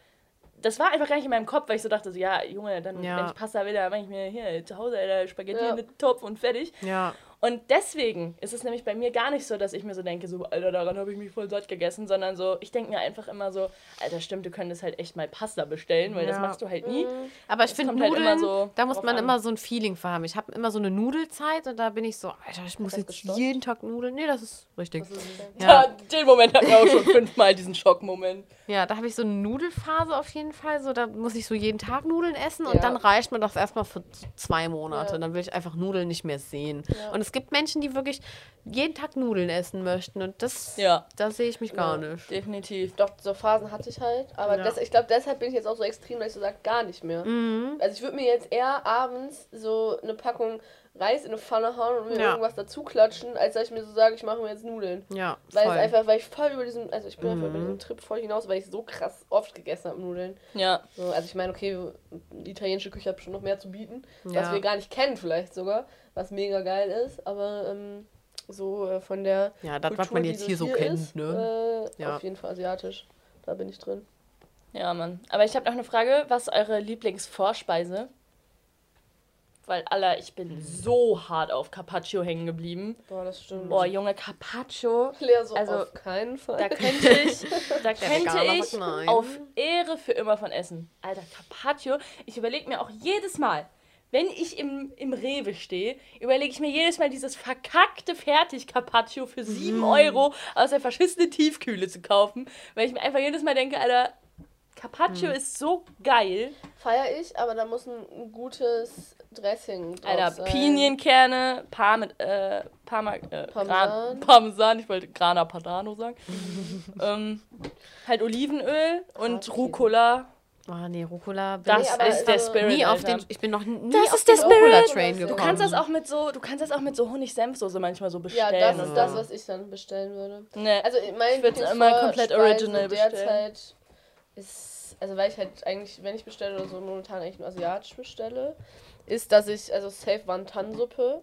das war einfach gar nicht in meinem Kopf, weil ich so dachte, so, ja, Junge, dann, Ja. wenn ich Pasta will, dann mache ich mir hier zu Hause Alter, Spaghetti Ja. in den Topf und fertig. Ja. Und deswegen ist es nämlich bei mir gar nicht so, dass ich mir so denke, so, Alter, daran habe ich mich voll satt gegessen, sondern so, ich denke mir einfach immer so, Alter, stimmt, du könntest halt echt mal Pasta bestellen, weil das Ja. machst du halt nie. Aber ich finde halt Nudeln, immer so da muss man an. immer so ein Feeling für haben. Ich habe immer so eine Nudelzeit und da bin ich so, Alter, ich muss das jetzt gestoppt? jeden Tag Nudeln. Nee, das ist richtig. Das ist Ja. Ja, den Moment hatten wir auch schon fünfmal, diesen Schockmoment. Ja, da habe ich so eine Nudelphase auf jeden Fall. So, da muss ich so jeden Tag Nudeln essen und Ja. dann reicht mir das erstmal für zwei Monate. Ja. Dann will ich einfach Nudeln nicht mehr sehen. Ja. Und es gibt Menschen, die wirklich jeden Tag Nudeln essen möchten und das, Ja. da sehe ich mich gar Ja. nicht. Definitiv. Doch, so Phasen hatte ich halt. Aber Ja. das, ich glaube, deshalb bin ich jetzt auch so extrem, dass ich so sage, gar nicht mehr. Mhm. Also ich würde mir jetzt eher abends so eine Packung Reis in eine Pfanne hauen und mir Ja. irgendwas dazu klatschen, als dass ich mir so sage, ich mache mir jetzt Nudeln. Ja, Weil voll. es einfach, weil ich voll über diesen, also ich bin einfach über Mhm. diesen Trip voll hinaus, weil ich so krass oft gegessen habe Nudeln. Ja. So, also ich meine, okay, die italienische Küche hat schon noch mehr zu bieten, was Ja. wir gar nicht kennen vielleicht sogar, was mega geil ist, aber ähm, so äh, von der ja, das, was Kultur, man die jetzt hier so kennt, ist, ne? Äh, Ja. Auf jeden Fall asiatisch. Da bin ich drin. Ja, Mann. Aber ich habe noch eine Frage. Was ist eure Lieblingsvorspeise? Weil, Alter, ich bin so hart auf Carpaccio hängen geblieben. Boah, das stimmt. Boah, Junge, Carpaccio. Lea, so also, auf keinen Fall. Da könnte ich, da könnte ich auf Ehre für immer von essen. Alter, Carpaccio. Ich überlege mir auch jedes Mal, wenn ich im, im Rewe stehe, überlege ich mir jedes Mal dieses verkackte Fertig-Carpaccio für 7 Mhm. Euro aus der verschissenen Tiefkühle zu kaufen. Weil ich mir einfach jedes Mal denke, Alter, Carpaccio Mhm. ist so geil. Feier ich, aber da muss ein, gutes Dressing drauf Alter, sein. Pinienkerne, Parme, äh, Parma, äh, Parmesan. Gran, Parmesan, ich wollte Grana Padano sagen. ähm, halt Olivenöl und Hartkäse. Rucola. Oh, nee, Rucola Das aber ist der also Spirit. nie auf Alter. den, ich bin noch nie Das auf ist der den Spirit. Rucola-Train Du gekommen. Du kannst das auch mit so, du kannst das auch mit so Honig-Senfsoße manchmal so Ja, bestellen. das ist das, was ich dann bestellen würde. Ne. Also mein Ich würd's immer komplett original bestellen. derzeit ist, also weil ich halt eigentlich, wenn ich bestelle oder so, momentan eigentlich nur asiatisch bestelle, ist, dass ich, also safe Wantan-Suppe.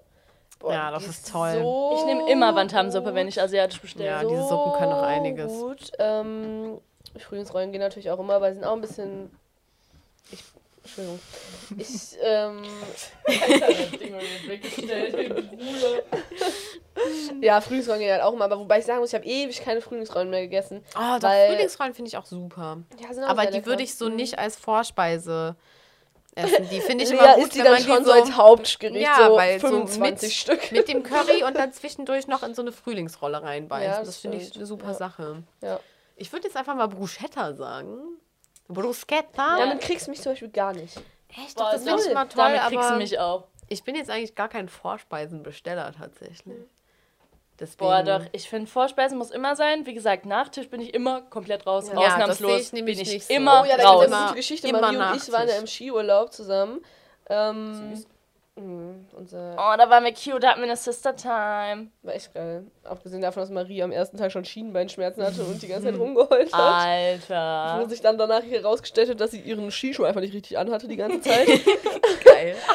Ja, das ist toll. So ich nehme immer Bantam-Suppe, wenn ich asiatisch bestelle. Ja, diese Suppen können auch einiges. Gut. Ähm, Frühlingsrollen gehen natürlich auch immer, aber sie sind auch ein bisschen. Ich, Entschuldigung. Ich, ähm, ja, Frühlingsrollen gehen halt auch immer, aber wobei ich sagen muss, ich habe ewig keine Frühlingsrollen mehr gegessen. Oh, doch, Weil- Frühlingsrollen finde ich auch super. Ja, sind auch Aber die würde ich so Mhm. nicht als Vorspeise essen. Die finde ich Lea immer gut, isst die wenn dann man schon die so als Hauptgericht, Ja, so weil so 25 mit- Stück. mit dem Curry und dann zwischendurch noch in so eine Frühlingsrolle reinbeißen. Ja, das das finde ich eine super Ja. Sache. Ja. Ich würde jetzt einfach mal Bruschetta sagen. Bruschetta? Damit kriegst du mich zum Beispiel gar nicht. Echt? Boah, das finde ich immer toll, Damit kriegst du mich auch. ich bin jetzt eigentlich gar kein Vorspeisenbesteller tatsächlich. Deswegen, Boah, doch, ich finde, Vorspeisen muss immer sein. Wie gesagt, Nachtisch bin ich immer komplett raus. Ja, das Ausnahmslos sehe ich nämlich bin ich nicht so. immer Oh ja, da raus. gibt es Immer- eine gute Geschichte. immer Marie und ich waren ja im Skiurlaub zusammen. Ähm, mh, unser Oh, da waren wir cute, da hatten wir eine Sister Time. war echt geil. Abgesehen davon, dass Marie am ersten Tag schon Schienenbeinschmerzen hatte und die ganze Zeit rumgeheult hat. Alter. Wo sich dann danach herausgestellt hat, dass sie ihren Skischuh einfach nicht richtig anhatte die ganze Zeit. geil.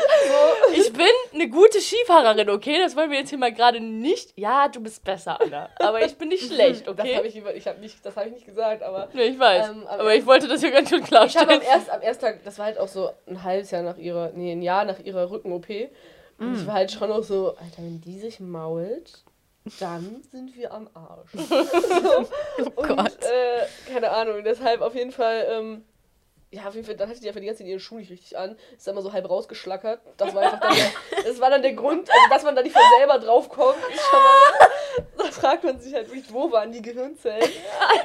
Ich bin eine gute Skifahrerin, okay? Das wollen wir jetzt hier mal gerade nicht. Ja, du bist besser, Anna. Aber ich bin nicht schlecht, Das habe okay? ich, ich hab nicht, das hab ich nicht gesagt, aber Nee, ich weiß. Ähm, aber- aber ich wollte das hier ganz schön ich habe am, klarstellen. erst, am ersten Tag, das war halt auch so ein halbes Jahr nach ihrer, nee, ein Jahr nach ihrer Rücken-OP. Und ich war halt schon auch so, Alter, wenn die sich mault, dann sind wir am Arsch. so, und, Gott. Äh, keine Ahnung, deshalb auf jeden Fall, ähm, ja, auf jeden Fall, dann hatte die einfach die ganze Zeit ihren Schuh nicht richtig an, ist dann mal so halb rausgeschlackert. Das war einfach dann der, das war dann der Grund, also dass man da nicht von selber draufkommt, ist schon mal, da fragt man sich halt wirklich, wo waren die Gehirnzellen?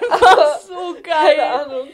Aber, so keine geil. Ahnung.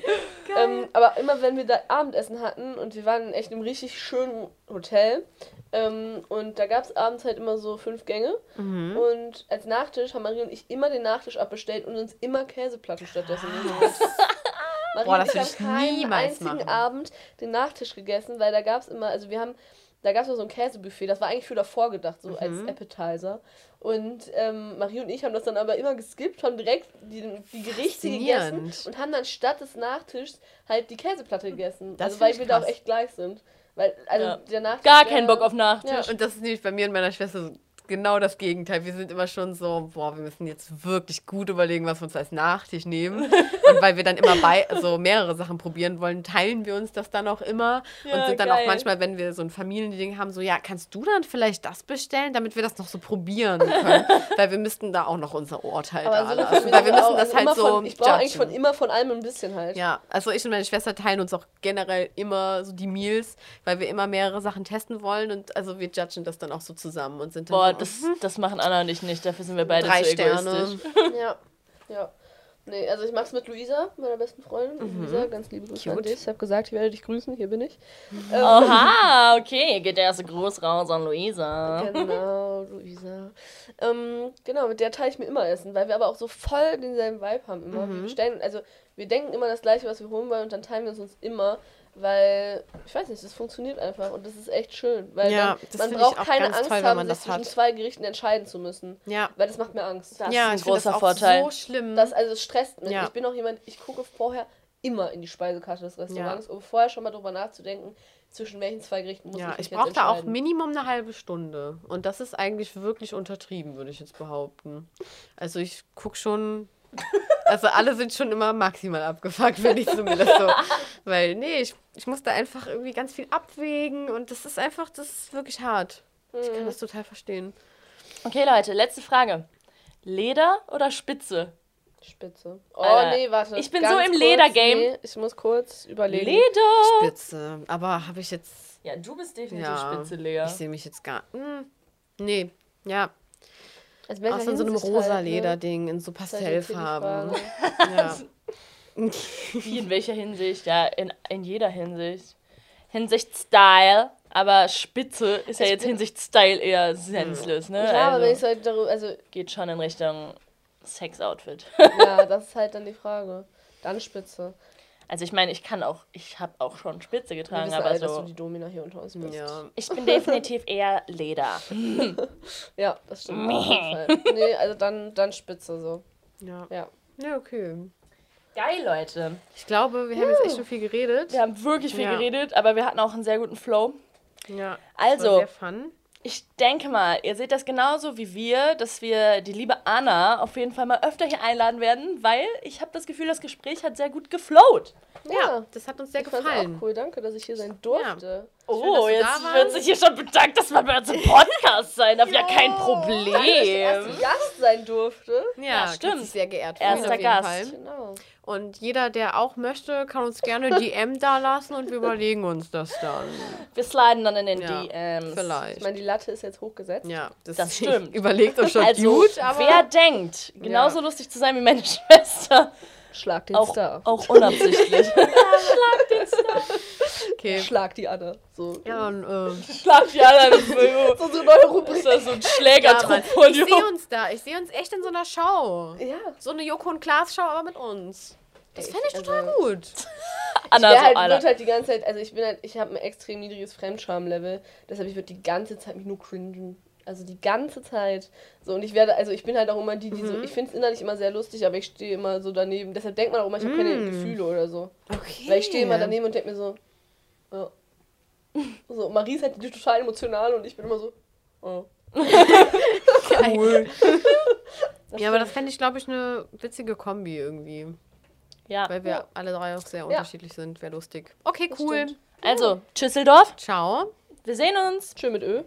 Ähm, aber immer wenn wir da Abendessen hatten und wir waren in echt einem richtig schönen Hotel ähm, und da gab es abends halt immer so fünf Gänge Mhm. und als Nachtisch haben Marie und ich immer den Nachtisch abbestellt und uns immer Käseplatten stattdessen geholt. Marie Boah, und das ich würd haben ich keinen einzigen machen. Abend den Nachtisch gegessen, weil da gab es immer, also wir haben da gab es so ein Käsebuffet, das war eigentlich für davor gedacht, so Mhm. als Appetizer. Und ähm, Marie und ich haben das dann aber immer geskippt, haben direkt die, die Gerichte gegessen und haben dann statt des Nachtischs halt die Käseplatte gegessen. Das also weil ich wir da auch krass. echt gleich sind. Weil, also Ja. der Nachtisch. Gar keinen Bock auf Nachtisch. Ja. Und das ist nämlich bei mir und meiner Schwester so genau das Gegenteil. Wir sind immer schon so, boah, wir müssen jetzt wirklich gut überlegen, was wir uns als Nachtisch nehmen. und weil wir dann immer bei, so mehrere Sachen probieren wollen, teilen wir uns das dann auch immer. und Ja, sind dann geil. auch manchmal, wenn wir so ein Familiending haben, so, ja, kannst du dann vielleicht das bestellen, damit wir das noch so probieren können? weil wir müssten da auch noch unser Urteil Aber da so lassen. Weil wir müssen das also halt so Von, ich brauche eigentlich von immer von allem ein bisschen halt. Ja, also ich und meine Schwester teilen uns auch generell immer so die Meals, weil wir immer mehrere Sachen testen wollen und also wir judgen das dann auch so zusammen und sind dann Boah, das, das machen Anna und ich nicht. Dafür sind wir beide drei zu Sterne. egoistisch. Ja, ja. Nee, also ich mach's mit Luisa, meiner besten Freundin. Luisa, ganz liebe Grüße an Cute. dich. Ich habe gesagt, ich werde dich grüßen, hier bin ich. Ähm, Oha, okay, geht der erste Gruß raus an Luisa. Genau, Luisa. Ähm, genau, mit der teile ich mir immer Essen, weil wir aber auch so voll denselben Vibe haben immer. Wir bestellen, also wir denken immer das gleiche, was wir holen wollen und dann teilen wir es uns immer, weil, ich weiß nicht, das funktioniert einfach und das ist echt schön. Weil Ja, das man ich braucht auch keine Angst toll, haben, man sich das zwischen hat. zwei Gerichten entscheiden zu müssen. Ja, Weil das macht mir Angst. Das ja, ist ein das großer auch Vorteil. so schlimm. Das, also es stresst mich. Ja. Ich bin auch jemand, ich gucke vorher immer in die Speisekarte des Restaurants, um vorher schon mal drüber nachzudenken, zwischen welchen zwei Gerichten muss ich mich ich brauche da auch. Minimum eine halbe Stunde. Und das ist eigentlich wirklich untertrieben, würde ich jetzt behaupten. Also ich gucke schon. Also alle sind schon immer maximal abgefuckt, wenn ich zumindest so. Weil, nee, ich, ich muss da einfach irgendwie ganz viel abwägen und das ist einfach, das ist wirklich hart. Ich Mhm. kann das total verstehen. Okay, Leute, letzte Frage. Leder oder Spitze? Spitze. Oh, Alter, nee, warte. ich bin Ganz so im Ledergame. Nee, ich muss kurz überlegen. Leder! Spitze. Aber habe ich jetzt. Ja, du bist definitiv Ja, Spitze, Lea. ich sehe mich jetzt gar. Hm, nee, ja. Also so in so einem rosa halt, ne? Lederding, in so halt Pastellfarben. Ja. Wie, in welcher Hinsicht? Ja, in, in jeder Hinsicht. Hinsicht Style, aber Spitze ist ja Ich jetzt Hinsicht Style eher senseless, ne? Ja, aber wenn ich also, so halt darüber, also geht schon in Richtung Sex-Outfit. ja, das ist halt dann die Frage. Dann Spitze. Also ich meine, ich kann auch, ich habe auch schon Spitze getragen, aber alle, dass du so. die Domina hier unter uns bist. ja. Ich bin definitiv eher Leder. Ja, das stimmt. auf jeden Fall. nee, also dann, dann Spitze so. Ja. Ja. Ja, okay. Geil, Leute. Ich glaube, wir haben jetzt echt schon viel geredet. Wir haben wirklich viel Ja. geredet, aber wir hatten auch einen sehr guten Flow. Ja. Also, sehr fun. Ich denke mal, ihr seht das genauso wie wir, dass wir die liebe Anna auf jeden Fall mal öfter hier einladen werden, weil ich habe das Gefühl, das Gespräch hat sehr gut geflowt. Ja, das hat uns sehr Ich gefallen. auch cool. Danke, dass ich hier sein durfte. Oh, du jetzt wird sich hier schon bedankt, dass man bei uns im Podcast sein darf. Ja, kein Dass ich Problem. Gast sein durfte. Ja, Ja, stimmt. sehr geehrt Erster Gast. Genau. Und jeder, der auch möchte, kann uns gerne DM da lassen und wir überlegen uns das dann. Wir sliden dann in den Ja, DMs. Ich Vielleicht. meine, die Latte ist jetzt hochgesetzt. Ja, das, Das stimmt. Überlegt uns schon Also, gut, aber. wer denkt, genauso lustig zu sein wie meine Schwester, Schlag den auch, Star. auch unabsichtlich. Okay. Schlag die Anne. So. Ja, und, ähm, Schlag die anderen. So, Unsere neue Rubrik. ist das so ein ja, Mann. Schlägertrupp-Portfolio. ich sehe uns da. Ich sehe uns echt in so einer Show. Ja. So eine Joko und Klaas Show, aber mit uns. Das fände ich also- total gut. Anna, ich so, halt, wird halt die ganze Zeit, also ich bin halt, ich habe ein extrem niedriges Fremdscham-Level, deshalb ich würde die ganze Zeit mich nur cringen. Also die ganze Zeit. So, und ich werde, also ich bin halt auch immer die, die so, Mhm. ich finde es innerlich immer sehr lustig, aber ich stehe immer so daneben. Deshalb denkt man auch immer, ich habe keine Mm. Gefühle oder so. Okay. Weil ich stehe immer daneben und denke mir so, ja. So, Marie ist halt die total emotional und ich bin immer so, oh. Cool. Ja, aber das fände ich, glaube ich, eine witzige Kombi irgendwie. Ja. Weil wir Ja. alle drei auch sehr unterschiedlich sind. Wäre lustig. Okay, cool. Also, Tschüsseldorf. Ciao. Wir sehen uns. Schön mit Ö.